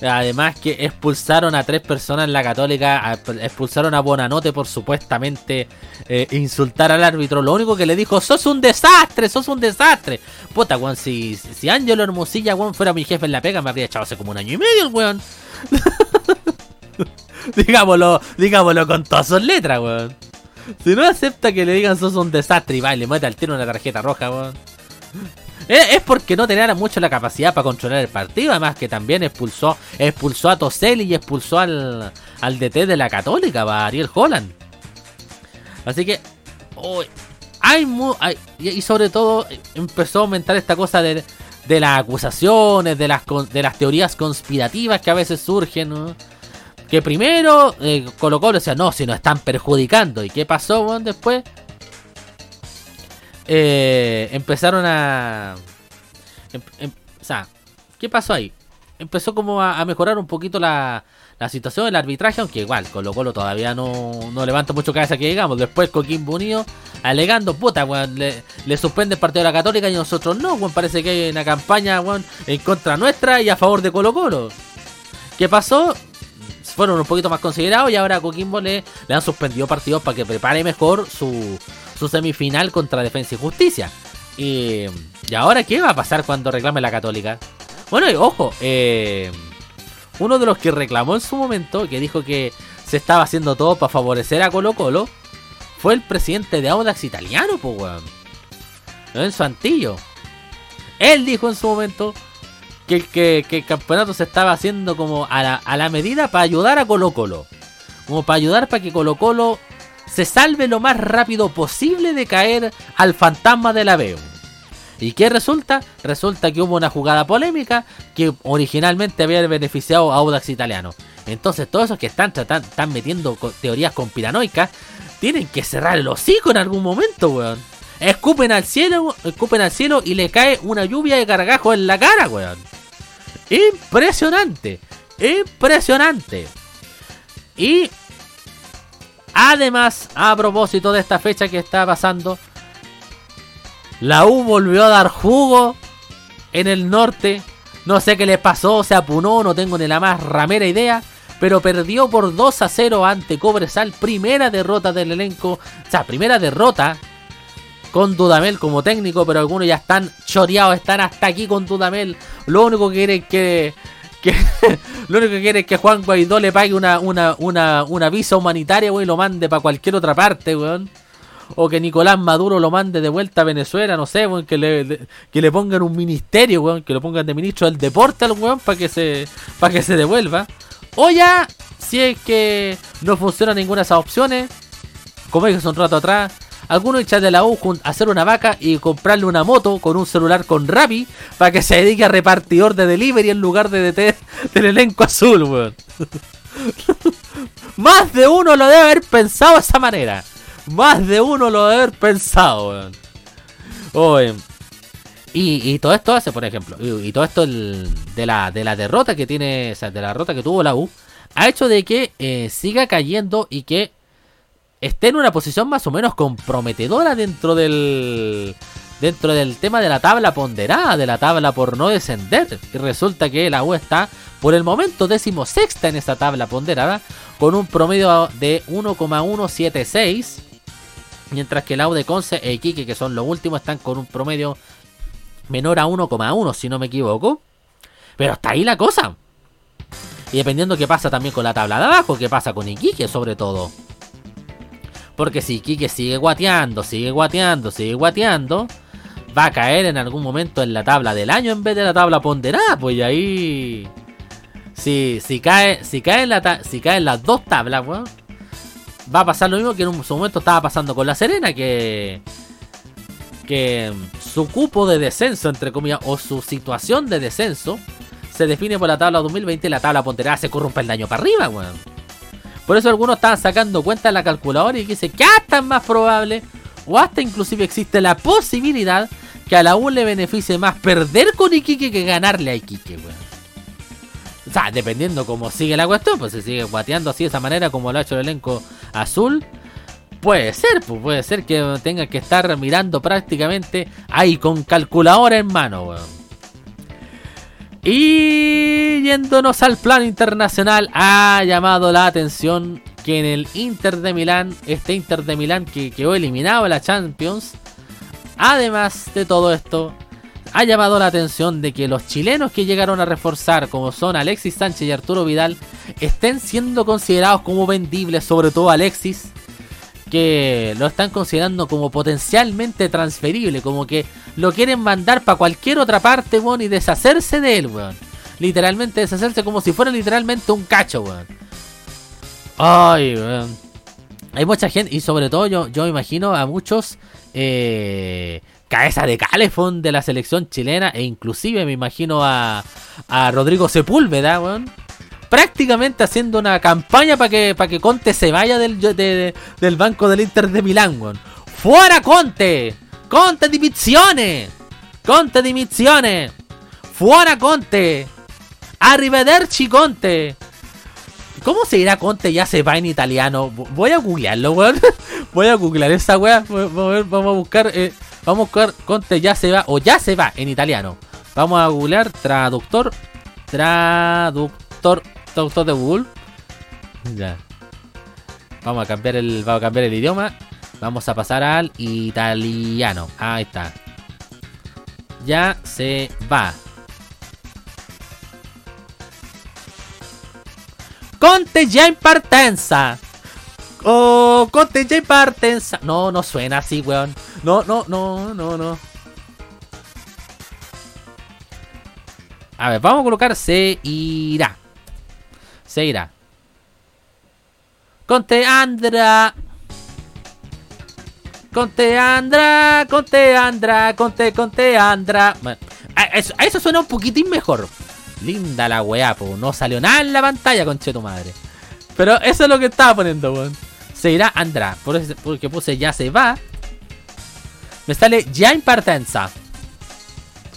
Además que expulsaron a tres personas en la católica, expulsaron a Bonanote por supuestamente eh, insultar al árbitro. Lo único que le dijo, sos un desastre, sos un desastre. Puta, weón, si, si Ángelo Hermosilla, weón, fuera mi jefe en la pega, me habría echado hace como un año y medio, el weón. digámoslo, digámoslo con todas sus letras, weón. Si no acepta que le digan sos un desastre y va y le mete al tiro una tarjeta roja, weón. Es, es porque no tenía mucho la capacidad para controlar el partido. Además que también expulsó, expulsó a Toselli y expulsó al, al DT de la Católica, a Ariel Holland. Así que hay, mu- hay- y sobre todo eh, empezó a aumentar esta cosa de, de las acusaciones, de las, de las teorías conspirativas que a veces surgen. ¿no? Que primero eh, Colo Colo decía, no, si nos están perjudicando. ¿Y qué pasó weón, después? Eh, empezaron a... em- em- o sea, ¿qué pasó ahí? Empezó como a, mejorar un poquito la, la situación del arbitraje, aunque igual Colo Colo todavía no, no levanta mucho cabeza que digamos. Después Coquimbo Unido alegando, puta, weón, le, le suspende el partido de la Católica y nosotros no, weón, parece que hay una campaña, weón, en contra nuestra y a favor de Colo Colo. ¿Qué pasó? Fueron un poquito más considerados y ahora a Coquimbo le, le han suspendido partidos para que prepare mejor su, semifinal contra Defensa y Justicia. Y, ¿y ahora qué va a pasar cuando reclame la Católica? Bueno, y ojo, eh, uno de los que reclamó en su momento, que dijo que se estaba haciendo todo para favorecer a Colo Colo, fue el presidente de Audax italiano, pues weón. Lorenzo Antillo. Él dijo en su momento que, que, que el campeonato se estaba haciendo como a la, a la medida para ayudar a Colo Colo. Como para ayudar para que Colo Colo se salve lo más rápido posible de caer al fantasma de la Veo. ¿Y qué resulta? Resulta que hubo una jugada polémica que originalmente había beneficiado a Audax Italiano. Entonces todos esos que están tratando, están metiendo teorías conspiranoicas, tienen que cerrar el hocico en algún momento, weón. Escupen al cielo, escupen al cielo y le cae una lluvia de gargajos en la cara, weón. Impresionante, impresionante. Y además, a propósito de esta fecha que está pasando, la U volvió a dar jugo en el norte. No sé qué le pasó, se apunó, no tengo ni la más ramera idea. Pero perdió por 2 a 0 ante Cobresal. Primera derrota del elenco. O sea, primera derrota con Dudamel como técnico. Pero algunos ya están choreados, están hasta aquí con Dudamel. Lo único que quieren que. que lo único que quiere es que Juan Guaidó le pague una, una, una, visa humanitaria, güey, y lo mande para cualquier otra parte, weón. O que Nicolás Maduro lo mande de vuelta a Venezuela, no sé, weón, que le, que le pongan un ministerio, weón, que lo pongan de ministro del deporte al weón para que se para que se devuelva. O ya, si es que no funciona ninguna de esas opciones, como dije hace un rato atrás, algunos echan de la U hacer una vaca y comprarle una moto con un celular con Rappi para que se dedique a repartidor de delivery en lugar de DT del elenco azul, weón. Más de uno lo debe haber pensado de esa manera. Más de uno lo debe haber pensado, weón. Y, todo esto hace, por ejemplo, y, todo esto de, la, de la derrota que tiene, o sea, de la derrota que tuvo la U, ha hecho de que eh, siga cayendo y que esté en una posición más o menos comprometedora dentro del dentro del tema de la tabla ponderada, de la tabla por no descender. Y resulta que la U está por el momento decimosexta en esa tabla ponderada con un promedio de 1,176. Mientras que el AU de Conce e Iquique, que son los últimos, están con un promedio menor a 1,1, si no me equivoco. Pero hasta ahí la cosa. Y dependiendo qué pasa también con la tabla de abajo, qué pasa con Iquique sobre todo. Porque si Iquique sigue guateando, sigue guateando, sigue guateando, va a caer en algún momento en la tabla del año en vez de la tabla ponderada. Pues ahí. Si, si cae, si cae en la si caen las dos tablas, weón, va a pasar lo mismo que en un su momento estaba pasando con la Serena, que que su cupo de descenso, entre comillas, o su situación de descenso, se define por la tabla 2020 y la tabla ponderada se corre un peldaño para arriba, weón. Por eso algunos estaban sacando cuenta en la calculadora y dicen que hasta es más probable, o hasta inclusive existe la posibilidad que a la U le beneficie más perder con Iquique que ganarle a Iquique, weón. O sea, dependiendo cómo sigue la cuestión, pues se sigue guateando así de esa manera como lo ha hecho el elenco azul. Puede ser, pues puede ser que tenga que estar mirando prácticamente ahí con calculadora en mano, weón. Y yéndonos al plano internacional, ha llamado la atención que en el Inter de Milán, este Inter de Milán que quedó eliminado de la Champions, además de todo esto, ha llamado la atención de que los chilenos que llegaron a reforzar, como son Alexis Sánchez y Arturo Vidal, estén siendo considerados como vendibles, sobre todo Alexis, que lo están considerando como potencialmente transferible, como que lo quieren mandar para cualquier otra parte, weón, y deshacerse de él, weón. Literalmente deshacerse como si fuera literalmente un cacho, weón. Ay, weón. Hay mucha gente, y sobre todo yo, yo imagino a muchos eh, cabeza de calefón de la selección chilena, e inclusive me imagino a, a Rodrigo Sepúlveda, weón prácticamente haciendo una campaña para que, para que Conte se vaya del, del banco del Inter de Milán, weón. ¡Fuera Conte! ¡Conte dimissione! ¡Conte dimissione! ¡Fuera Conte! ¡Arrivederci Conte! ¿Cómo se dirá Conte ya se va en italiano? Voy a googlearlo, weón. Voy a googlear esa weá. Vamos a buscar. Eh, vamos a buscar Conte ya se va o ya se va en italiano. Vamos a googlear traductor. Traductor Doctor de Google. Ya. Vamos a cambiar el. Vamos a cambiar el idioma. Vamos a pasar al italiano. Ahí está. Ya se va. Conte ya en partenza. Oh, Conte ya en partenza. No, no suena así, weón. No, no, no, no, no. A ver, vamos a colocar se irá se irá. Conte Andra. Conte Andra, Conte Andra, Conte, Conte Andra. a, eso, suena un poquitín mejor. Linda la weá, po. No salió nada en la pantalla, conche tu madre. Pero eso es lo que estaba poniendo, weón. Se irá Andra. Por eso, porque puse ya se va. Me sale ya en partenza.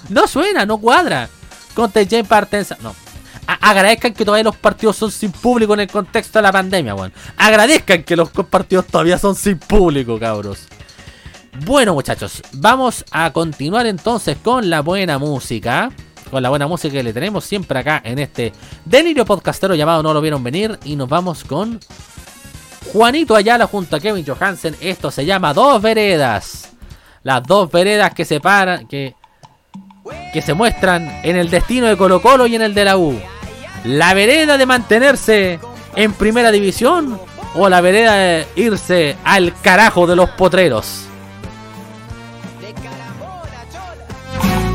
No suena, no cuadra. Conte ya en partenza. No agradezcan que todavía los partidos son sin público en el contexto de la pandemia, weón. Agradezcan que los partidos todavía son sin público, cabros. Bueno, muchachos, vamos a continuar entonces con la buena música. Con la buena música que le tenemos siempre acá en este delirio podcastero llamado No lo vieron venir. Y nos vamos con Juanito Ayala junto a Kevin Johansen. Esto se llama Dos Veredas. Las dos veredas que separan, que, que se muestran en el destino de Colo Colo y en el de la U la vereda de mantenerse en primera división o la vereda de irse al carajo de los potreros.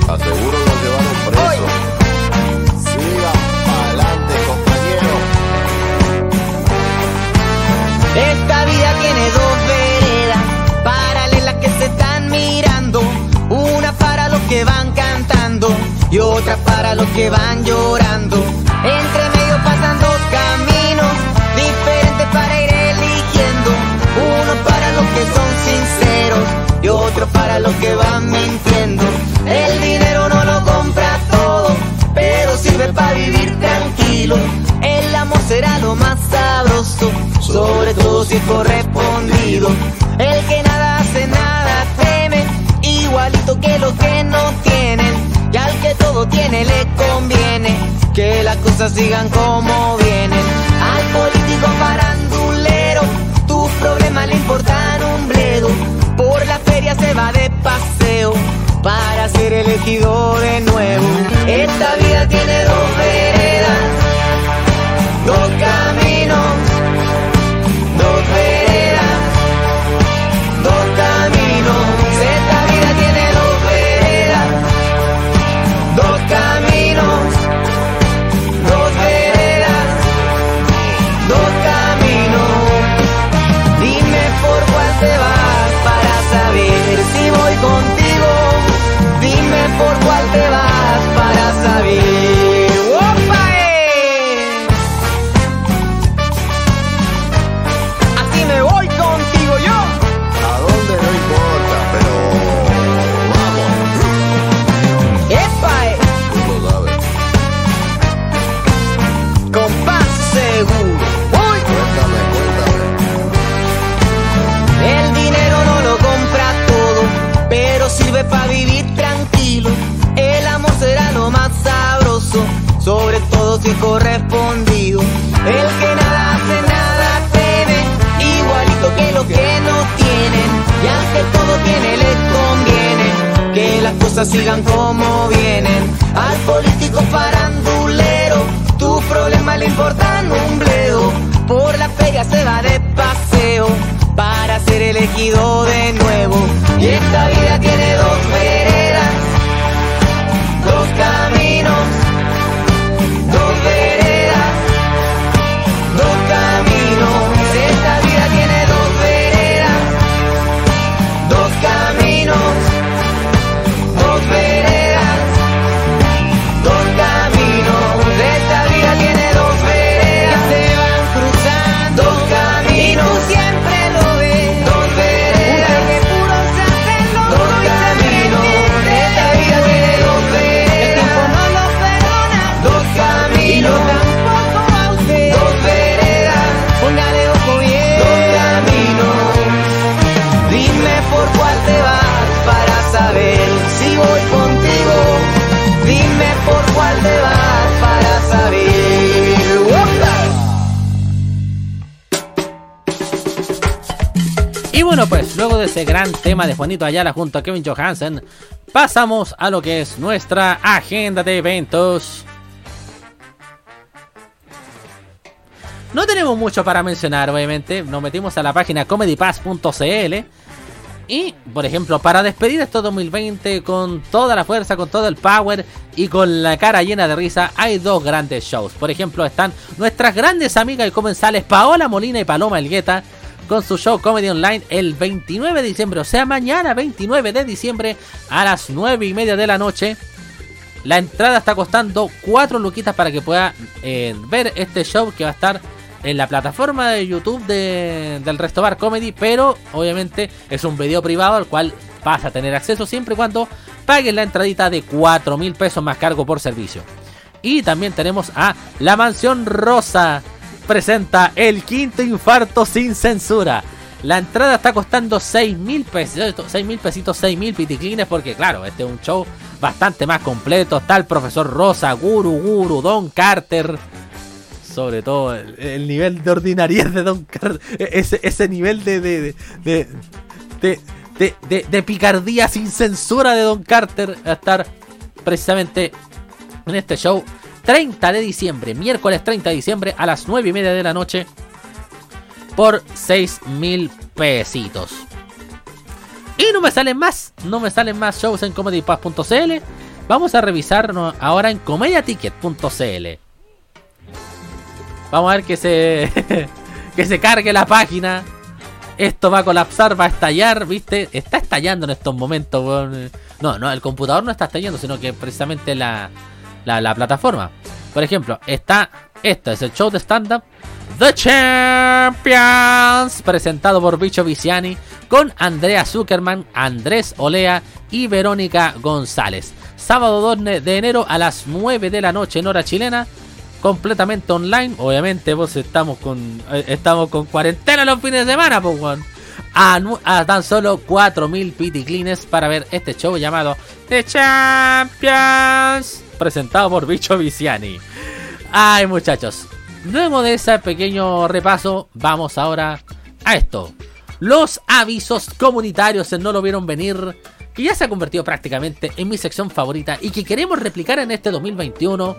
Aseguro lo llevaron preso. Siga adelante, compañero. Esta vida tiene dos veredas paralelas que se están mirando. Una para los que van cantando y otra para los que van llorando. Entre medio pasan dos caminos diferentes para ir eligiendo. Uno para los que son sinceros y otro para los que van mintiendo. El dinero no lo compra todo, pero sirve para vivir tranquilo. El amor será lo más sabroso, sobre todo si es correspondido. El que nada hace, nada teme, igualito que los que tiene le conviene que las cosas sigan como vienen. Al político farandulero, tus problemas le importan un bledo. Por la feria se va de paseo para ser elegido de nuevo. Esta vida tiene dos veredas, dos caminos, tema de Juanito Ayala junto a Kevin Johansen, pasamos a lo que es nuestra agenda de eventos. No tenemos mucho para mencionar, obviamente. Nos metimos a la página comedypass.cl. Y, por ejemplo, para despedir este 2020 con toda la fuerza, con todo el power y con la cara llena de risa, hay dos grandes shows. Por ejemplo, están nuestras grandes amigas y comensales Paola Molina y Paloma Elgueta con su show Comedy Online el 29 de diciembre, o sea, mañana 29 de diciembre a las 9 y media de la noche. La entrada está costando 4 luquitas para que pueda eh, ver este show que va a estar en la plataforma de YouTube de- del Resto Bar Comedy, pero obviamente es un video privado al cual vas a tener acceso siempre y cuando pagues la entradita de 4 mil pesos más cargo por servicio. Y también tenemos a La Mansión Rosa. Presenta el quinto infarto sin censura. La entrada está costando 6 mil pesos, 6 mil pesitos, 6 mil piticlines, porque claro, este es un show bastante más completo. Está el profesor Rosa, Guru, Guru, Don Carter. Sobre todo el, el nivel de ordinariedad de Don Carter. Ese, ese nivel de, de, de, de, de- de- picardía sin censura de Don Carter. A estar precisamente en este show 30 de diciembre, miércoles 30 de diciembre a las 9 y media de la noche por 6 mil pesitos. Y no me salen más, no me salen más shows en comedypass.cl. Vamos a revisar no, ahora en comediaticket.cl. Vamos a ver que se que se cargue la página. Esto va a colapsar, va a estallar, ¿viste? Está estallando en estos momentos. No, no, el computador no está estallando, sino que precisamente la, la plataforma. Por ejemplo, está. Esto es el show de stand-up The Champions, presentado por Bicho Viciani, con Andrea Zuckerman, Andrés Olea y Verónica González. Sábado 2 de enero a las 9 de la noche en hora chilena, completamente online. Obviamente, vos estamos con eh, estamos con cuarentena los fines de semana, pues, weón. a, a tan solo 4.000 piticlines para ver este show llamado The Champions, presentado por Bicho Viciani. Ay, muchachos, luego de ese pequeño repaso, vamos ahora a esto. Los avisos comunitarios en No Lo Vieron Venir, que ya se ha convertido prácticamente en mi sección favorita y que queremos replicar en este 2021.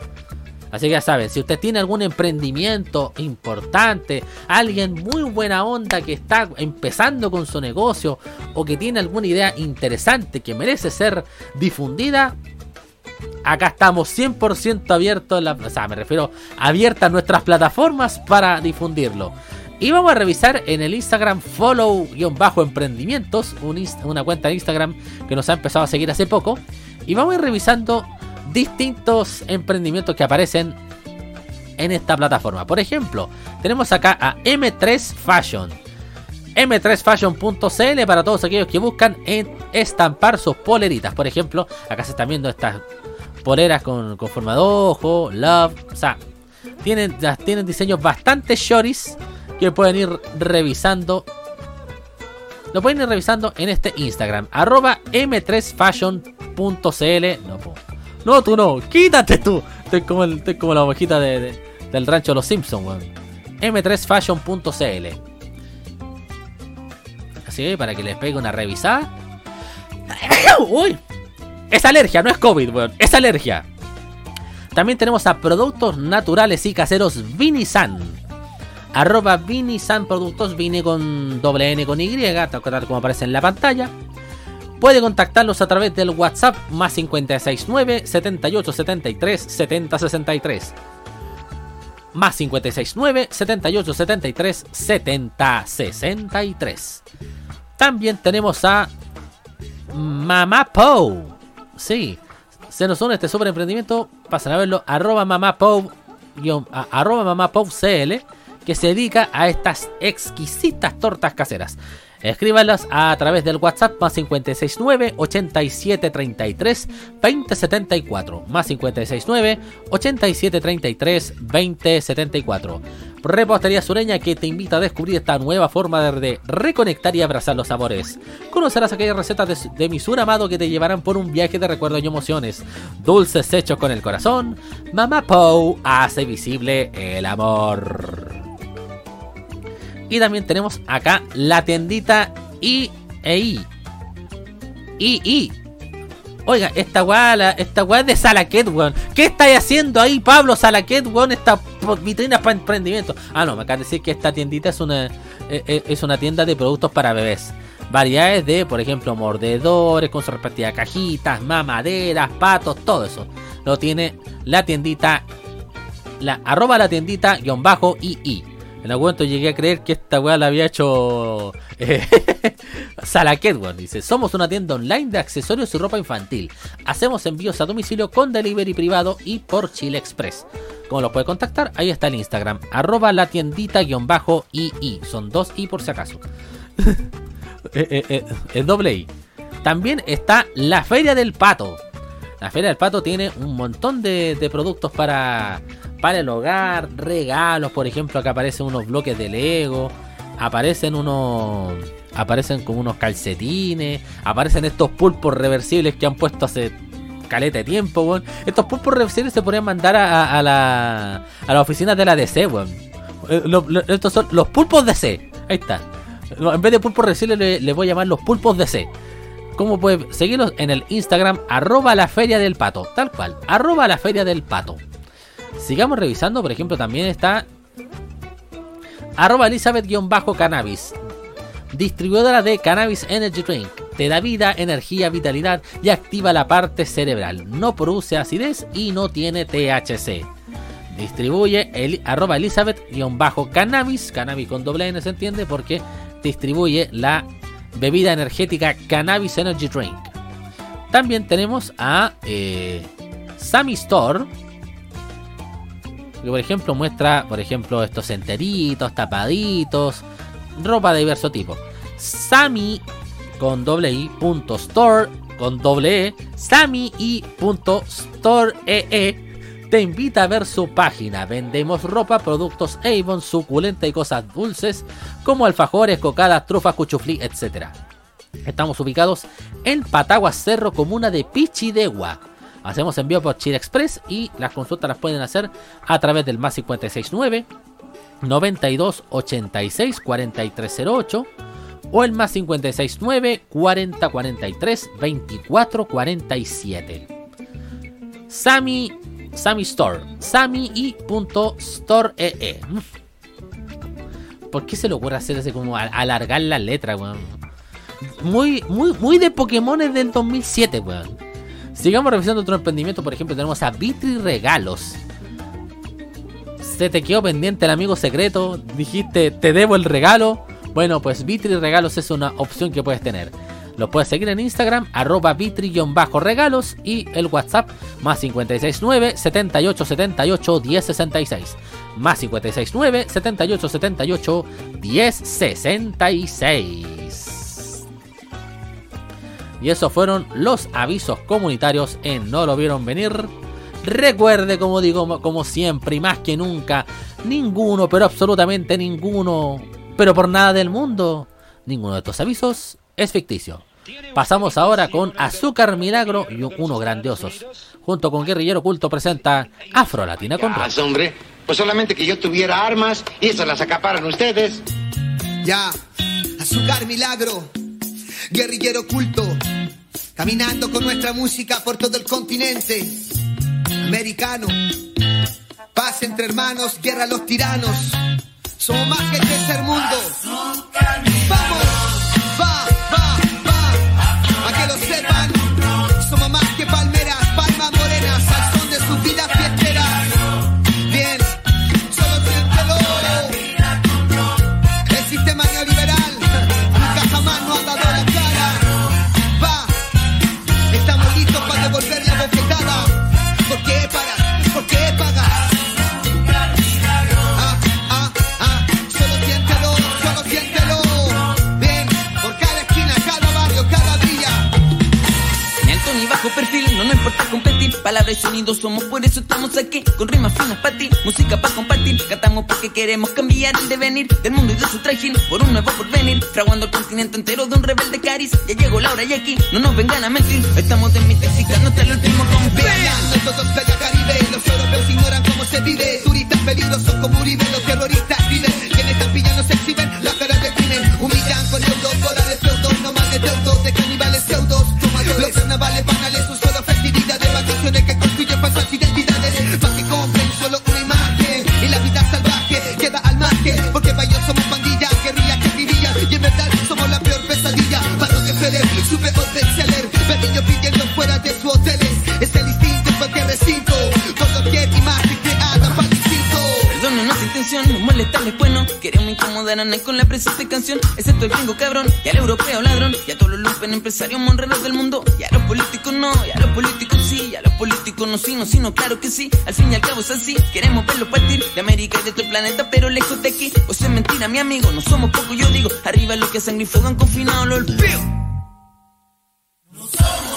Así que ya saben, si usted tiene algún emprendimiento importante, alguien muy buena onda que está empezando con su negocio o que tiene alguna idea interesante que merece ser difundida, acá estamos 100% abiertos, o sea, me refiero abiertas nuestras plataformas para difundirlo. Y vamos a revisar en el Instagram follow-emprendimientos, un una cuenta de Instagram que nos ha empezado a seguir hace poco. Y vamos a ir revisando distintos emprendimientos que aparecen en esta plataforma. Por ejemplo, tenemos acá a M3 Fashion. M3Fashion.cl para todos aquellos que buscan estampar sus poleritas. Por ejemplo, acá se están viendo estas poleras con, con forma de ojo, love. O sea, tienen, tienen diseños bastante shoris que pueden ir revisando. Lo pueden ir revisando en este Instagram, arroba m3fashion.cl. No, no, tú no, quítate tú. Estoy como, el- estoy como la ovejita de- de- del rancho de los Simpsons, weón. m3fashion.cl. Así para que les pegue una revisada. Uy, Es alergia, no es COVID, weón. Es alergia. También tenemos a Productos Naturales y Caseros Vinisan. Arroba Vinisan Productos Vine con doble N con Y, tal como aparece en la pantalla. Puede contactarlos a través del WhatsApp más 569 7873 7063 Más 569 7873 7063 También tenemos a Mamá Pou. Sí, se nos une este super emprendimiento. Pasan a verlo. Arroba Mamá. Arroba Mamá. Que se dedica a estas exquisitas tortas caseras. Escríbalas a través del WhatsApp más 569 8733 2074 más 569 8733 2074 Repostería Sureña que te invita a descubrir esta nueva forma de, reconectar y abrazar los sabores. Conocerás aquellas recetas de, de mi sur amado que te llevarán por un viaje de recuerdos y emociones. Dulces hechos con el corazón. Mamá Pou hace visible el amor. Y también tenemos acá la tiendita I e I. I, I. Oiga, esta weá, esta weá de Salaquet, weón. ¿Qué estáis haciendo ahí, Pablo Salaquet, weón? Esta vitrina para emprendimiento. Ah, no, me acaba de decir que esta tiendita es una, eh, eh, es una tienda de productos para bebés. Variedades de, por ejemplo, mordedores con su respectiva cajitas, mamaderas, patos, todo eso. Lo tiene la tiendita, la arroba la tiendita guion bajo II. En algún momento llegué a creer que esta weá la había hecho eh, Salaquet, weón. Dice, somos una tienda online de accesorios y ropa infantil. Hacemos envíos a domicilio con delivery privado y por Chile Express. ¿Cómo lo puede contactar? Ahí está el Instagram, arroba la tiendita-ii. Son dos i por si acaso. eh, eh, eh, es doble i. También está la Feria del Pato. La Feria del Pato tiene un montón de productos para para el hogar, regalos, por ejemplo, acá aparecen unos bloques de Lego, aparecen unos aparecen como unos calcetines, aparecen estos pulpos reversibles que han puesto hace caleta de tiempo, weón. Estos pulpos reversibles se podrían mandar a, la a la oficina de la DC, weón. Eh, estos son los pulpos DC. Ahí está. En vez de pulpos reversibles le, voy a llamar los pulpos DC. ¿Cómo puede seguirlos? En el Instagram, arroba la feria del pato. Tal cual, arroba la feria del pato. Sigamos revisando, por ejemplo, también está arroba Elizabeth-cannabis, distribuidora de Cannabis Energy Drink. Te da vida, energía, vitalidad y activa la parte cerebral. No produce acidez y no tiene THC. Distribuye el arroba Elizabeth-cannabis, cannabis con doble N se entiende porque distribuye la bebida energética Cannabis Energy Drink. También tenemos a eh, Sammy Store que por ejemplo muestra, por ejemplo, estos enteritos, tapaditos, ropa de diverso tipo. Sami con doble i punto store con doble e, Sami y punto store e, e te invita a ver su página. Vendemos ropa, productos Avon, suculenta y cosas dulces como alfajores, cocadas, trufas, cuchuflí, etc. Estamos ubicados en Patagua Cerro, comuna de Pichidegua Hacemos envío por Chile Express y las consultas las pueden hacer a través del más 569 92 86 4308 o el más 569 40 43 24 47. Sami Sami Store, Sami y punto store -e. ¿Por qué se le ocurre hacer ese como alargar la letra, weón? Muy, muy, muy de Pokémon del 2007, weón. Sigamos revisando otro emprendimiento, por ejemplo, tenemos a Vitri Regalos. Se te quedó pendiente el amigo secreto, dijiste te debo el regalo. Bueno, pues Vitri Regalos es una opción que puedes tener. Lo puedes seguir en Instagram, arroba vitri-regalos y el WhatsApp más 569 7878 1066. Más 569 7878 1066. Y esos fueron los avisos comunitarios en No lo vieron venir. Recuerde, como digo, como siempre y más que nunca, ninguno, pero absolutamente ninguno, pero por nada del mundo, ninguno de estos avisos es ficticio. Pasamos ahora con Azúcar Milagro y uno grandiosos. Junto con Guerrillero Culto presenta Afro Latina con Rock. hombre, pues solamente que yo tuviera armas y esas las acaparan ustedes. Ya, Azúcar Milagro guerrillero culto. Caminando con nuestra música por todo el continente americano. Paz entre hermanos, guerra a los tiranos. Somos más que el tercer mundo. Vamos, Palabras y sonidos somos, por eso estamos aquí. Con rimas finas para ti, música para compartir. Cantamos porque queremos cambiar el devenir del mundo y de su trajín por un nuevo porvenir. Fraguando el continente entero de un rebelde cariz. Ya llegó la hora y aquí no nos vengan a mentir. Estamos desmitificando hasta el último. Vean, todos playa Caribe, los europeos ignoran cómo se vive. Turistas peligrosos como Uribe, los terroristas viven. Quienes están pillanos se exhiben, la cara del crimen. Humillan con euros, dólares, feudos, no más de deudos, de caníbales pseudos. Los carnavales banales son vacaciones que construyen falsas identidades. Más que compren solo una imagen. Y la vida salvaje queda al margen. Porque ellos somos pandillas, guerrillas que dirían. Y en verdad somos la peor pesadilla. Para los que Feder, sube o de exceler. Perrillo pidiendo fuera de sus hoteles. Es el instinto cualquier recinto. Con cualquier Perdón, no es intención, no molestarles, pues no Queremos incomodar a nadie con la presente canción. Excepto el gringo cabrón, y al europeo ladrón. Y a todos los lumpen empresarios monreros del mundo. Y a los políticos no, y a los políticos sí Y a los políticos no, sí, no, sí, no, claro que sí. Al fin y al cabo es así, queremos verlos partir. De América y de todo el planeta, pero lejos de aquí. O sea, mentira, mi amigo, no somos pocos, yo digo. Arriba los que sangre y fuego han confinado los olvido Ser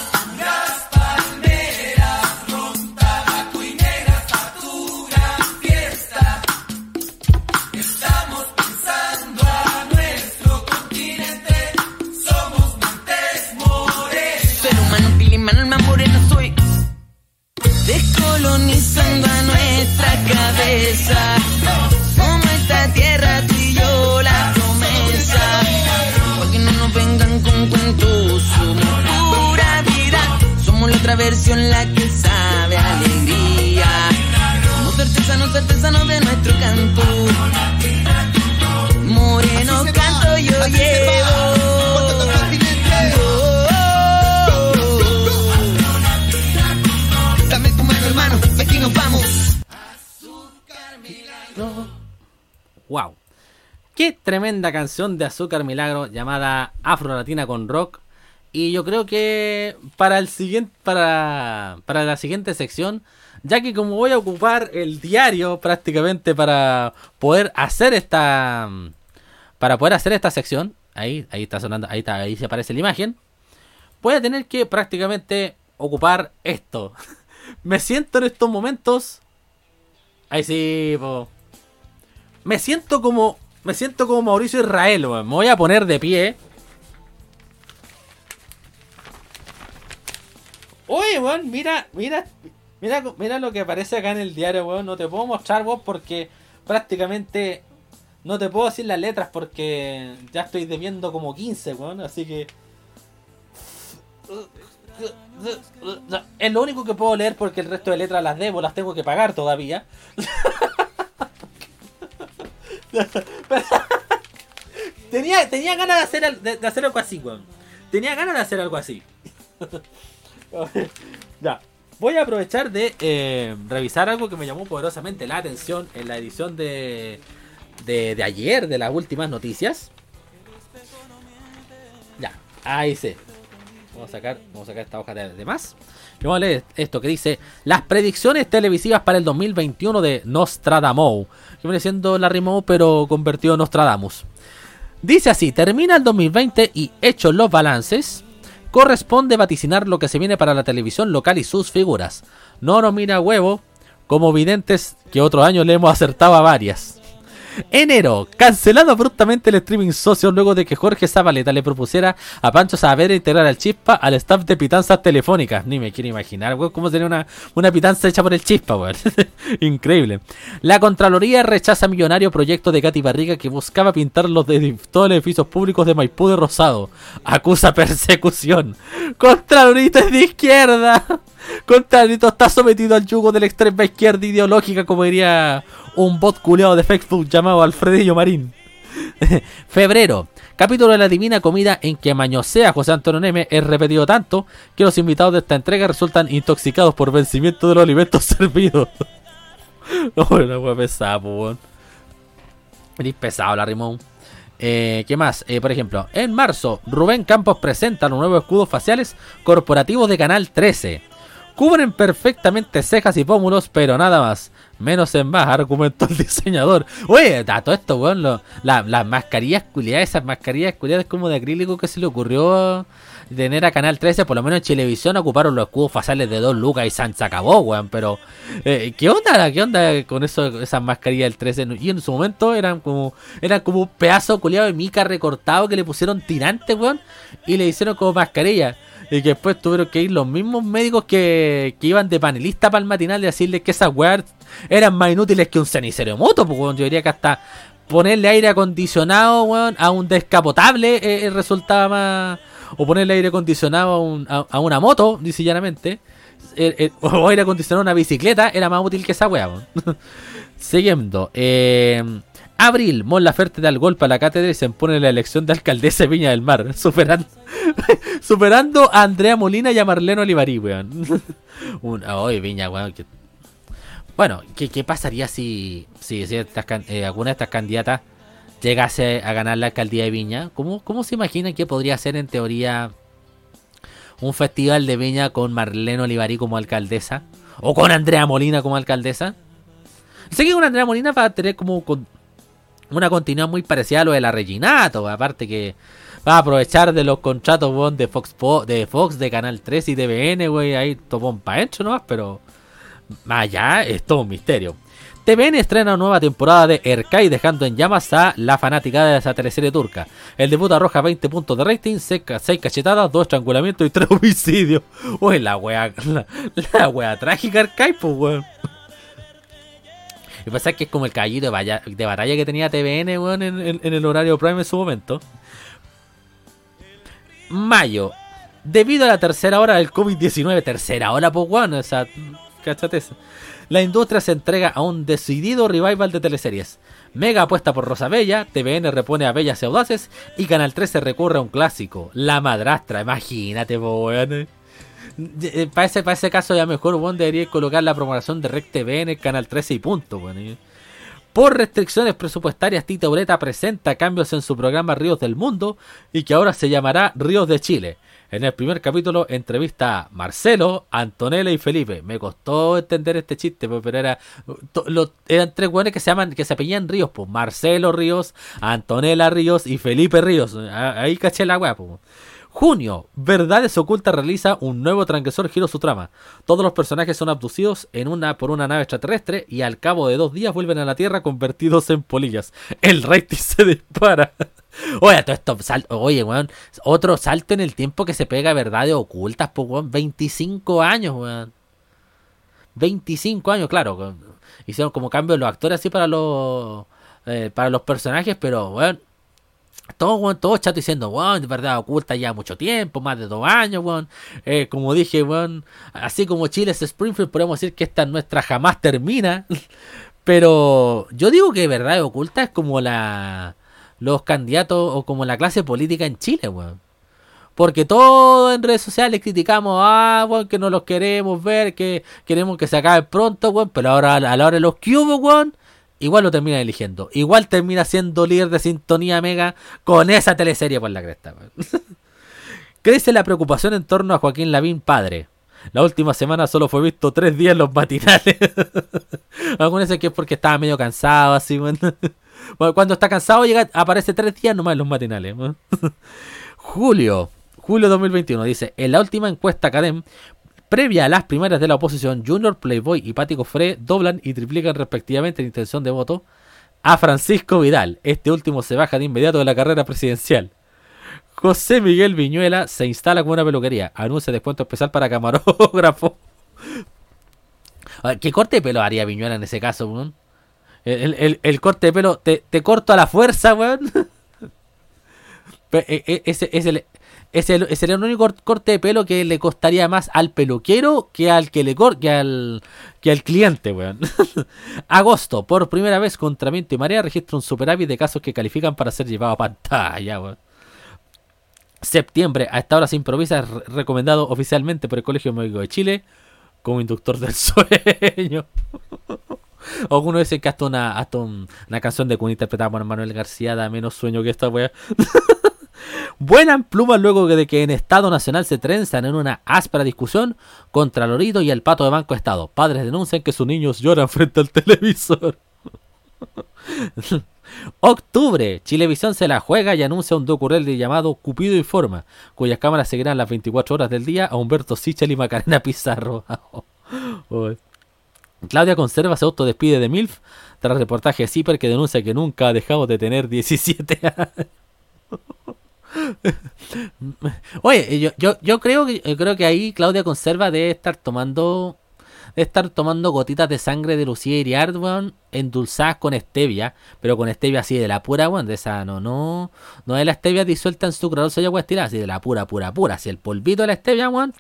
A nuestra cabeza. Como esta tierra, tú y yo, la promesa. Pa' que no nos vengan con cuentos, somos pura vida. Somos la otra versión, la que sabe alegría. Somos artesanos, artesanos de nuestro canto. Moreno canto yo Así nos vamos. Wow. Qué tremenda canción de Azúcar Milagro llamada Afro Latina con Rock. Y yo creo que para el siguiente para, para la siguiente sección, ya que como voy a ocupar el diario prácticamente para poder hacer esta para poder hacer esta sección, ahí ahí está sonando, ahí está, ahí se aparece la imagen. Voy a tener que prácticamente ocupar esto. Me siento en estos momentos Ahí sí, po. Me siento como. Me siento como Mauricio Israel, weón. Me voy a poner de pie. Oye, weón, mira, mira. Mira, mira lo que aparece acá en el diario, weón. No te puedo mostrar, weón, porque prácticamente. No te puedo decir las letras porque ya estoy debiendo como 15, weón. Así que. Es lo único que puedo leer porque el resto de letras las debo, las tengo que pagar todavía. tenía, tenía ganas de hacer, de hacer algo así, weón. Tenía ganas de hacer algo así. ya. Voy a aprovechar de eh, revisar algo que me llamó poderosamente la atención en la edición de, de, de ayer, de las últimas noticias. Ya, ahí sí. Vamos a sacar, vamos a sacar esta hoja de, de más. Y vamos a leer esto que dice las predicciones televisivas para el 2021 de Nostradamus. Que viene siendo Moe, pero convertido en Nostradamus. Dice así, termina el 2020 y hechos los balances, corresponde vaticinar lo que se viene para la televisión local y sus figuras. No nos mira huevo, como videntes que otro año le hemos acertado a varias. Enero, cancelado abruptamente el streaming socio luego de que Jorge Zabaleta le propusiera a Pancho Saavedra integrar al Chispa al staff de pitanzas telefónicas. Ni me quiero imaginar, weón, cómo sería una, una pitanza hecha por el Chispa, weón. Increíble. La Contraloría rechaza millonario proyecto de Katy Barriga que buscaba pintar los de todos los edificios públicos de Maipú de rosado. Acusa persecución. Contraloristas de izquierda. Contralito está sometido al yugo de la extrema izquierda ideológica, como diría un bot culeado de Facebook llamado Alfredillo Marín. Febrero. Capítulo de la Divina Comida en que mañosea José Antonio Neme es repetido tanto que los invitados de esta entrega resultan intoxicados por vencimiento de los alimentos servidos. no, una wea pesado la rimón. Eh, ¿Qué más? Eh, por ejemplo, en marzo, Rubén Campos presenta los nuevos escudos faciales corporativos de Canal 13. Cubren perfectamente cejas y pómulos, pero nada más. Menos en más, argumentó el diseñador. Oye, a todo esto, weón, lo- la- las mascarillas culiadas, esas mascarillas culiadas como de acrílico que se le ocurrió tener a Canal 13, por lo menos en televisión ocuparon los escudos faciales de dos lucas y San se acabó, weón. Pero, eh, ¿qué onda? ¿Qué onda con eso, esas mascarillas del 13? Y en su momento eran como, eran como un pedazo culiado de mica recortado que le pusieron tirante, weón, y le hicieron como mascarilla. Y que después tuvieron que ir los mismos médicos que, que iban de panelista para el matinal y decirles que esas weas eran más inútiles que un cenicero moto, pues weón. Yo diría que hasta ponerle aire acondicionado, weón, a un descapotable eh, eh, resultaba más. O ponerle aire acondicionado a, un- a- una moto, dice llanamente. eh, o aire acondicionado a una bicicleta era más útil que esa wea. Siguiendo. Eh, abril, Mon Laferte da el golpe a la cátedra y se impone la elección de alcaldesa de Viña del Mar, superando, superando a Andrea Molina y a Marlene Olivarí, weón. Un, Viña, weón. Bueno, ¿qué, pasaría si, si, eh, alguna de estas candidatas llegase a ganar la alcaldía de Viña? ¿Cómo, cómo se imaginan que podría ser en teoría un festival de Viña con Marlene Olivarí como alcaldesa? ¿O con Andrea Molina como alcaldesa? Sé que con Andrea Molina va a tener como una continuidad muy parecida a lo de la Reginato. Aparte que va a aprovechar de los contratos weón, de Fox de Fox, de Canal 3 y TVN, güey. Ahí topón pa' dentro nomás, pero allá es todo un misterio. TVN estrena una nueva temporada de Erkai dejando en llamas a la fanática de esa teleserie turca. El debut arroja 20 puntos de rating, 6 cachetadas, 2 estrangulamientos y 3 homicidios. Uy, la wea, la, la wea trágica Erkai, pues weón. Y pasa que es como el caballito de, batalla que tenía TVN, en, el horario prime en su momento. Mayo. Debido a la tercera hora del COVID-19, tercera hora, pues, weón, o sea, cáchate eso. La industria se entrega a un decidido revival de teleseries. Mega apuesta por Rosabella, TVN repone a Bellas y Audaces y Canal 13 recurre a un clásico, La Madrastra. Imagínate, weón. Eh, Para ese, para ese caso ya mejor, debería colocar la programación de Rec TV en el Canal 13 y punto. Y- Por restricciones presupuestarias, Tita Ureta presenta cambios en su programa Ríos del Mundo y que ahora se llamará Ríos de Chile. En el primer capítulo entrevista a Marcelo, Antonella y Felipe. Me costó entender este chiste, pero era eran tres weones que se llaman que se apellían Ríos, pues Marcelo Ríos, Antonella Ríos y Felipe Ríos. Ah, Ahí caché la weá, pues. Junio, Verdades Ocultas realiza un nuevo transgresor giro su trama. Todos los personajes son abducidos en una por una nave extraterrestre y al cabo de dos días vuelven a la Tierra convertidos en polillas. El rating se dispara. Oye, todo esto, sal- oye, weón, otro salto en el tiempo que se pega Verdades Ocultas, pues, weón, 25 años, weón. 25 años, claro. Hicieron como cambio los actores así para los eh, para los personajes, pero weón, todo, weón, todo chato diciendo, weón, de verdad oculta ya mucho tiempo, más de dos años, weón. Eh, como dije, weón, así como Chile es Springfield, podemos decir que esta nuestra jamás termina. Pero yo digo que verdad oculta es como la los candidatos o como la clase política en Chile, weón. Porque todo en redes sociales criticamos, ah, weón, que no los queremos ver, que queremos que se acabe pronto, weón. Pero ahora a la hora de los cubos, weón, igual lo termina eligiendo. Igual termina siendo líder de sintonía mega con esa teleserie por la cresta. Crece la preocupación en torno a Joaquín Lavín padre. La última semana solo fue visto tres días en los matinales. Algunos dicen que es porque estaba medio cansado, así. Bueno, cuando está cansado llega, aparece tres días nomás en los matinales. Julio, julio 2021, dice, en la última encuesta Academ, previa a las primarias de la oposición, Junior, Playboy y Pati Cofré doblan y triplican respectivamente la intención de voto a Francisco Vidal. Este último se baja de inmediato de la carrera presidencial. José Miguel Viñuela se instala con una peluquería. Anuncia descuento especial para camarógrafo. ¿Qué corte de pelo haría Viñuela en ese caso, weón? El, el- el corte de pelo, te, te corto a la fuerza, weón. E- e- Ese es el, es el, único cor- corte de pelo que le costaría más al peluquero que al que le al que al cliente, weón. Agosto, por primera vez contra viento y marea registra un superávit de casos que califican para ser llevado a pantalla, weón. Septiembre, a esta hora se improvisa, re- recomendado oficialmente por el Colegio Médico de Chile como inductor del sueño. Algunos dicen que hasta una, hasta un- una canción de Queen interpretada por Manuel García da menos sueño que esta wea. Buena en pluma luego de que en Estado Nacional se trenzan en una áspera discusión contra Lorito y el pato de Banco Estado. Padres denuncian que sus niños lloran frente al televisor. Octubre, Chilevisión se la juega y anuncia un docurrel llamado Cupido Informa, cuyas cámaras seguirán las 24 horas del día a Humberto Sichel y Macarena Pizarro. Uy. Claudia Conserva se autodespide de MILF tras reportaje de Zipper que denuncia que nunca ha dejado de tener 17 años. Oye, yo, yo, yo creo que yo creo que ahí Claudia Conserva debe estar tomando debe estar tomando gotitas de sangre de Lucía Iriart, weón, endulzadas con stevia, pero con stevia así de la pura, weón, de esa no, no, no de la stevia disuelta en sucralosa y agua estirada, así de la pura, pura, pura, así el polvito de la stevia, weón,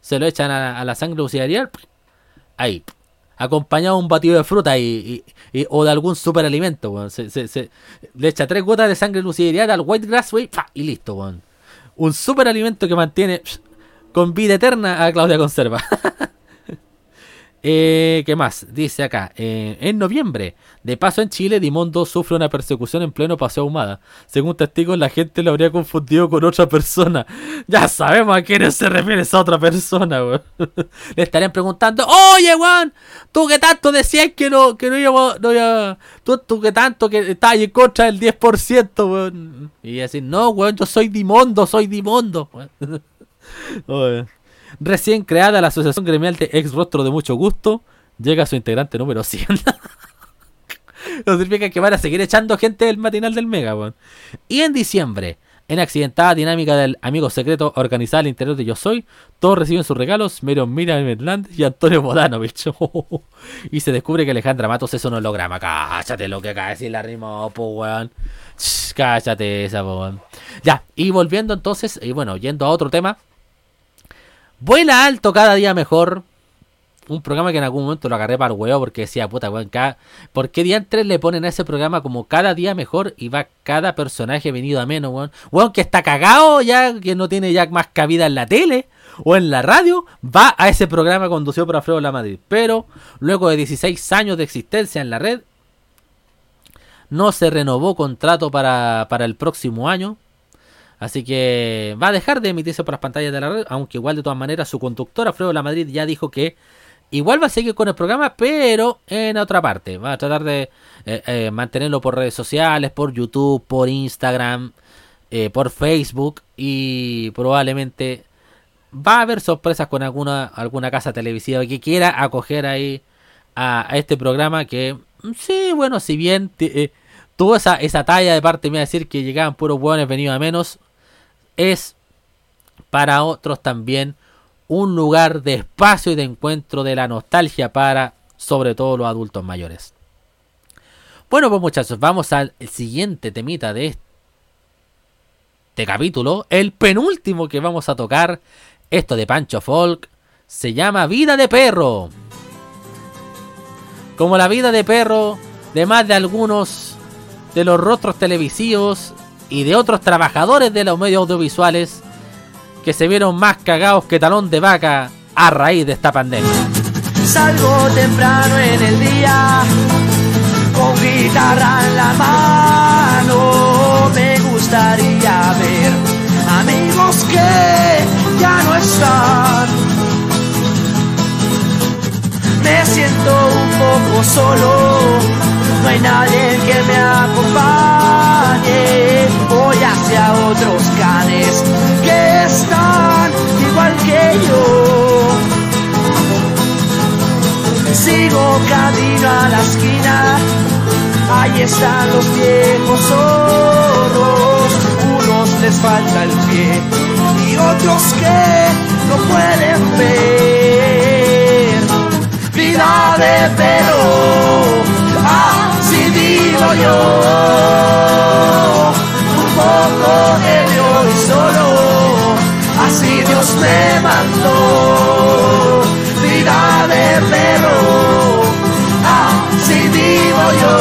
se lo echan a, la sangre de Lucía ahí, acompañado de un batido de fruta y, o de algún superalimento, weón. Se, se- se- le echa tres gotas de sangre lucidarial al white grass, weón, ¡fa! y listo, weón. Un superalimento que mantiene con vida eterna a Claudia Conserva. Eh, ¿Qué más? Dice acá, eh, en noviembre, de paso en Chile, Dimondo sufre una persecución en pleno paseo ahumada. Según testigos, la gente lo habría confundido con otra persona. Ya sabemos a quién se refiere esa otra persona, weón. Le estarían preguntando, oye, weón, tú que tanto decías que no, que no íbamos, no iba- tú, tú que tanto que estabas en contra del 10%, weón. Y decir, no, weón, yo soy Dimondo, soy Dimondo, weón. Recién creada la Asociación Gremial de Ex Rostro de Mucho Gusto, llega su integrante número 100. Eso significa que van a seguir echando gente del matinal del Mega, weón. Y en diciembre, en accidentada dinámica del amigo secreto organizada al interior de Yo Soy, todos reciben sus regalos, menos Miriam Hernández y Antonio Bodanovich. y se descubre que Alejandra Matos es un holograma. Cállate lo que acaba de decir la rima, po, weón. Cállate esa, weón. Ya, y volviendo entonces, y bueno, yendo a otro tema. Vuela alto cada día mejor. Un programa que en algún momento lo agarré para el huevo porque decía, puta, weón, cada... ¿por qué diantres le ponen a ese programa como cada día mejor y va cada personaje venido a menos, weón? Weón, que está cagado ya, que no tiene ya más cabida en la tele o en la radio, va a ese programa conducido por Alfredo La Madrid. Pero luego de 16 años de existencia en la red, no se renovó contrato para, para el próximo año. Así que va a dejar de emitirse por las pantallas de la red, aunque igual de todas maneras su conductor Alfredo La Madrid ya dijo que igual va a seguir con el programa, pero en otra parte. Va a tratar de eh, eh, mantenerlo por redes sociales, por YouTube, por Instagram, eh, por Facebook y probablemente va a haber sorpresas con alguna alguna casa televisiva que quiera acoger ahí a, a este programa que mm, sí, bueno, si bien tuvo esa, esa talla de parte mía decir que llegaban puros hueones venidos a menos, es para otros también un lugar de espacio y de encuentro de la nostalgia para sobre todo los adultos mayores. Bueno, pues muchachos, vamos al siguiente temita de este capítulo, el penúltimo que vamos a tocar, esto de Pancho Folk, se llama Vida de Perro. Como la vida de perro de más de algunos de los rostros televisivos y de otros trabajadores de los medios audiovisuales que se vieron más cagados que talón de vaca a raíz de esta pandemia. Salgo temprano en el día, con guitarra en la mano. Me gustaría ver amigos que ya no están. Me siento un poco solo, no hay nadie que me acompañe. Voy hacia otros canes que están igual que yo. Sigo camino a la esquina Ahí están los viejos zorros, unos les falta el pie y otros que no pueden ver. Vida de perro, yo, un poco ebrio y solo, así Dios me mandó. Vida de perro, así vivo yo,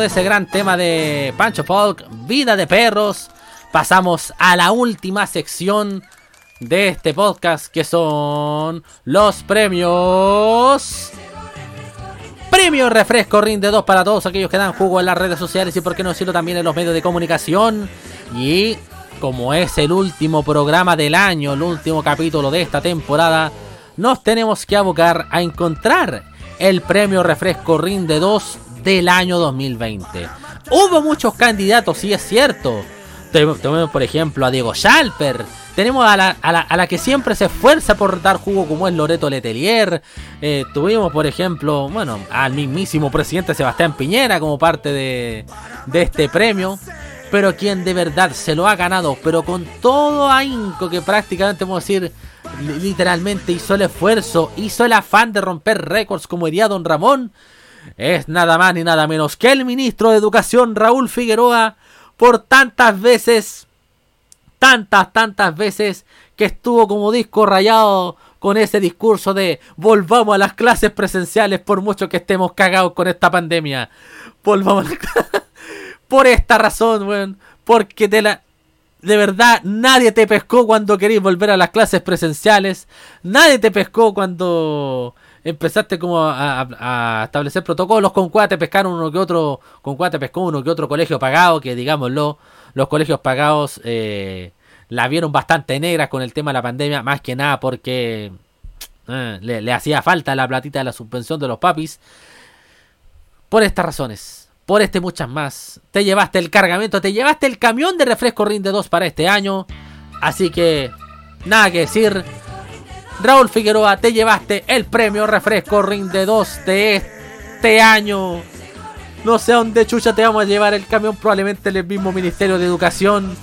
de ese gran tema de Pancho Folk, Vida de Perros, pasamos a la última sección de este podcast que son los premios. Premio Refresco Rinde 2 para todos aquellos que dan jugo en las redes sociales y por qué no decirlo también en los medios de comunicación. Y como es el último programa del año, el último capítulo de esta temporada, nos tenemos que abocar a encontrar el premio Refresco Rinde 2 del año 2020. Hubo muchos candidatos, sí es cierto. Tenemos por ejemplo a Diego Schalper. Tenemos a la, a, la, a la, que siempre se esfuerza por dar jugo como es Loreto Letelier. Eh, tuvimos por ejemplo, bueno, al mismísimo presidente Sebastián Piñera como parte de, de este premio. Pero quien de verdad se lo ha ganado, pero con todo ahínco que prácticamente podemos decir literalmente hizo el esfuerzo, hizo el afán de romper récords como diría Don Ramón, es nada más ni nada menos que el ministro de Educación Raúl Figueroa por tantas veces, tantas, tantas veces que estuvo como disco rayado con ese discurso de volvamos a las clases presenciales por mucho que estemos cagados con esta pandemia. Volvamos a las Por esta razón, weón. Porque de la... De verdad, nadie te pescó cuando querías volver a las clases presenciales. Nadie te pescó cuando empezaste como a, establecer protocolos. Con cuál te pescaron uno que otro. Con cuál te pescó uno que otro colegio pagado. Que digámoslo, los colegios pagados eh, la vieron bastante negra con el tema de la pandemia. Más que nada porque eh, le, le hacía falta la platita de la suspensión de los papis. Por estas razones por este muchas más. Te llevaste el cargamento, te llevaste el camión de refresco Rinde 2 para este año. Así que, nada que decir. Raúl Figueroa, te llevaste el premio refresco Rinde 2 de este año. No sé a dónde chucha te vamos a llevar el camión, probablemente el mismo Ministerio de Educación.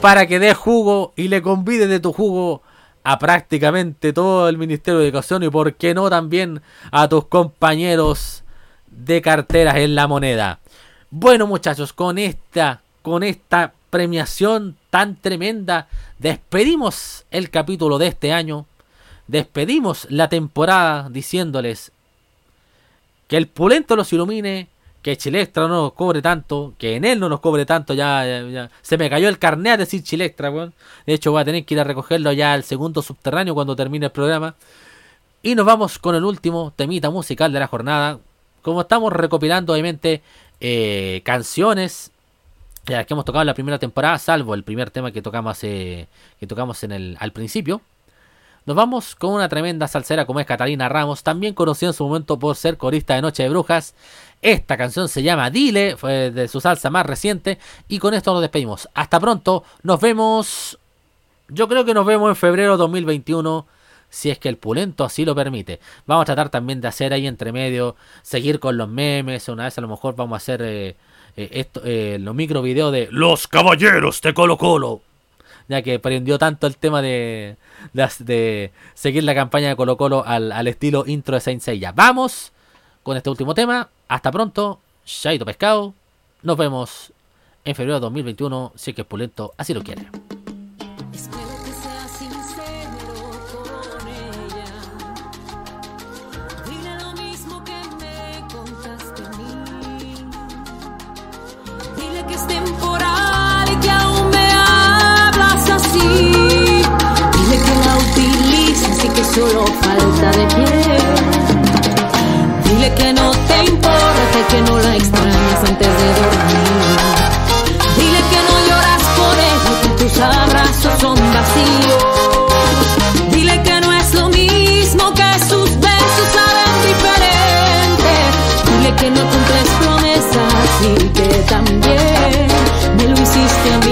Para que des jugo y le convides de tu jugo a prácticamente todo el Ministerio de Educación y por qué no también a tus compañeros de carteras en la moneda. Bueno, muchachos, con esta con esta premiación tan tremenda despedimos el capítulo de este año. Despedimos la temporada diciéndoles que el pulento los ilumine, que Chilextra no nos cobre tanto, que en él no nos cobre tanto, ya, ya- ya. se me cayó el carnet a decir Chilextra, weón. De hecho, voy a tener que ir a recogerlo ya al segundo subterráneo cuando termine el programa. Y nos vamos con el último temita musical de la jornada. Como estamos recopilando, obviamente, eh, canciones eh, que hemos tocado en la primera temporada, salvo el primer tema que tocamos, que tocamos en el, al principio. Nos vamos con una tremenda salsera como es Catalina Ramos, también conocida en su momento por ser corista de Noche de Brujas. Esta canción se llama Dile, fue de su salsa más reciente. Y con esto nos despedimos. Hasta pronto, nos vemos. Yo creo que nos vemos en febrero 2021, si es que el pulento así lo permite. Vamos a tratar también de hacer ahí entre medio, seguir con los memes. Una vez a lo mejor vamos a hacer eh, eh, esto, eh, los micro videos de Los Caballeros de Colo Colo ya que prendió tanto el tema de, de, seguir la campaña de Colo Colo al, al estilo intro de Saint Seiya. Vamos con este último tema. Hasta pronto. Shaito Pescado. Nos vemos en febrero de 2021, si es que Pulento así lo quiere. Antes de dormir. Dile que no lloras por ella, que tus abrazos son vacíos. Dile que no es lo mismo, que sus besos saben diferente. Dile que no cumples promesas y que también me lo hiciste a mí.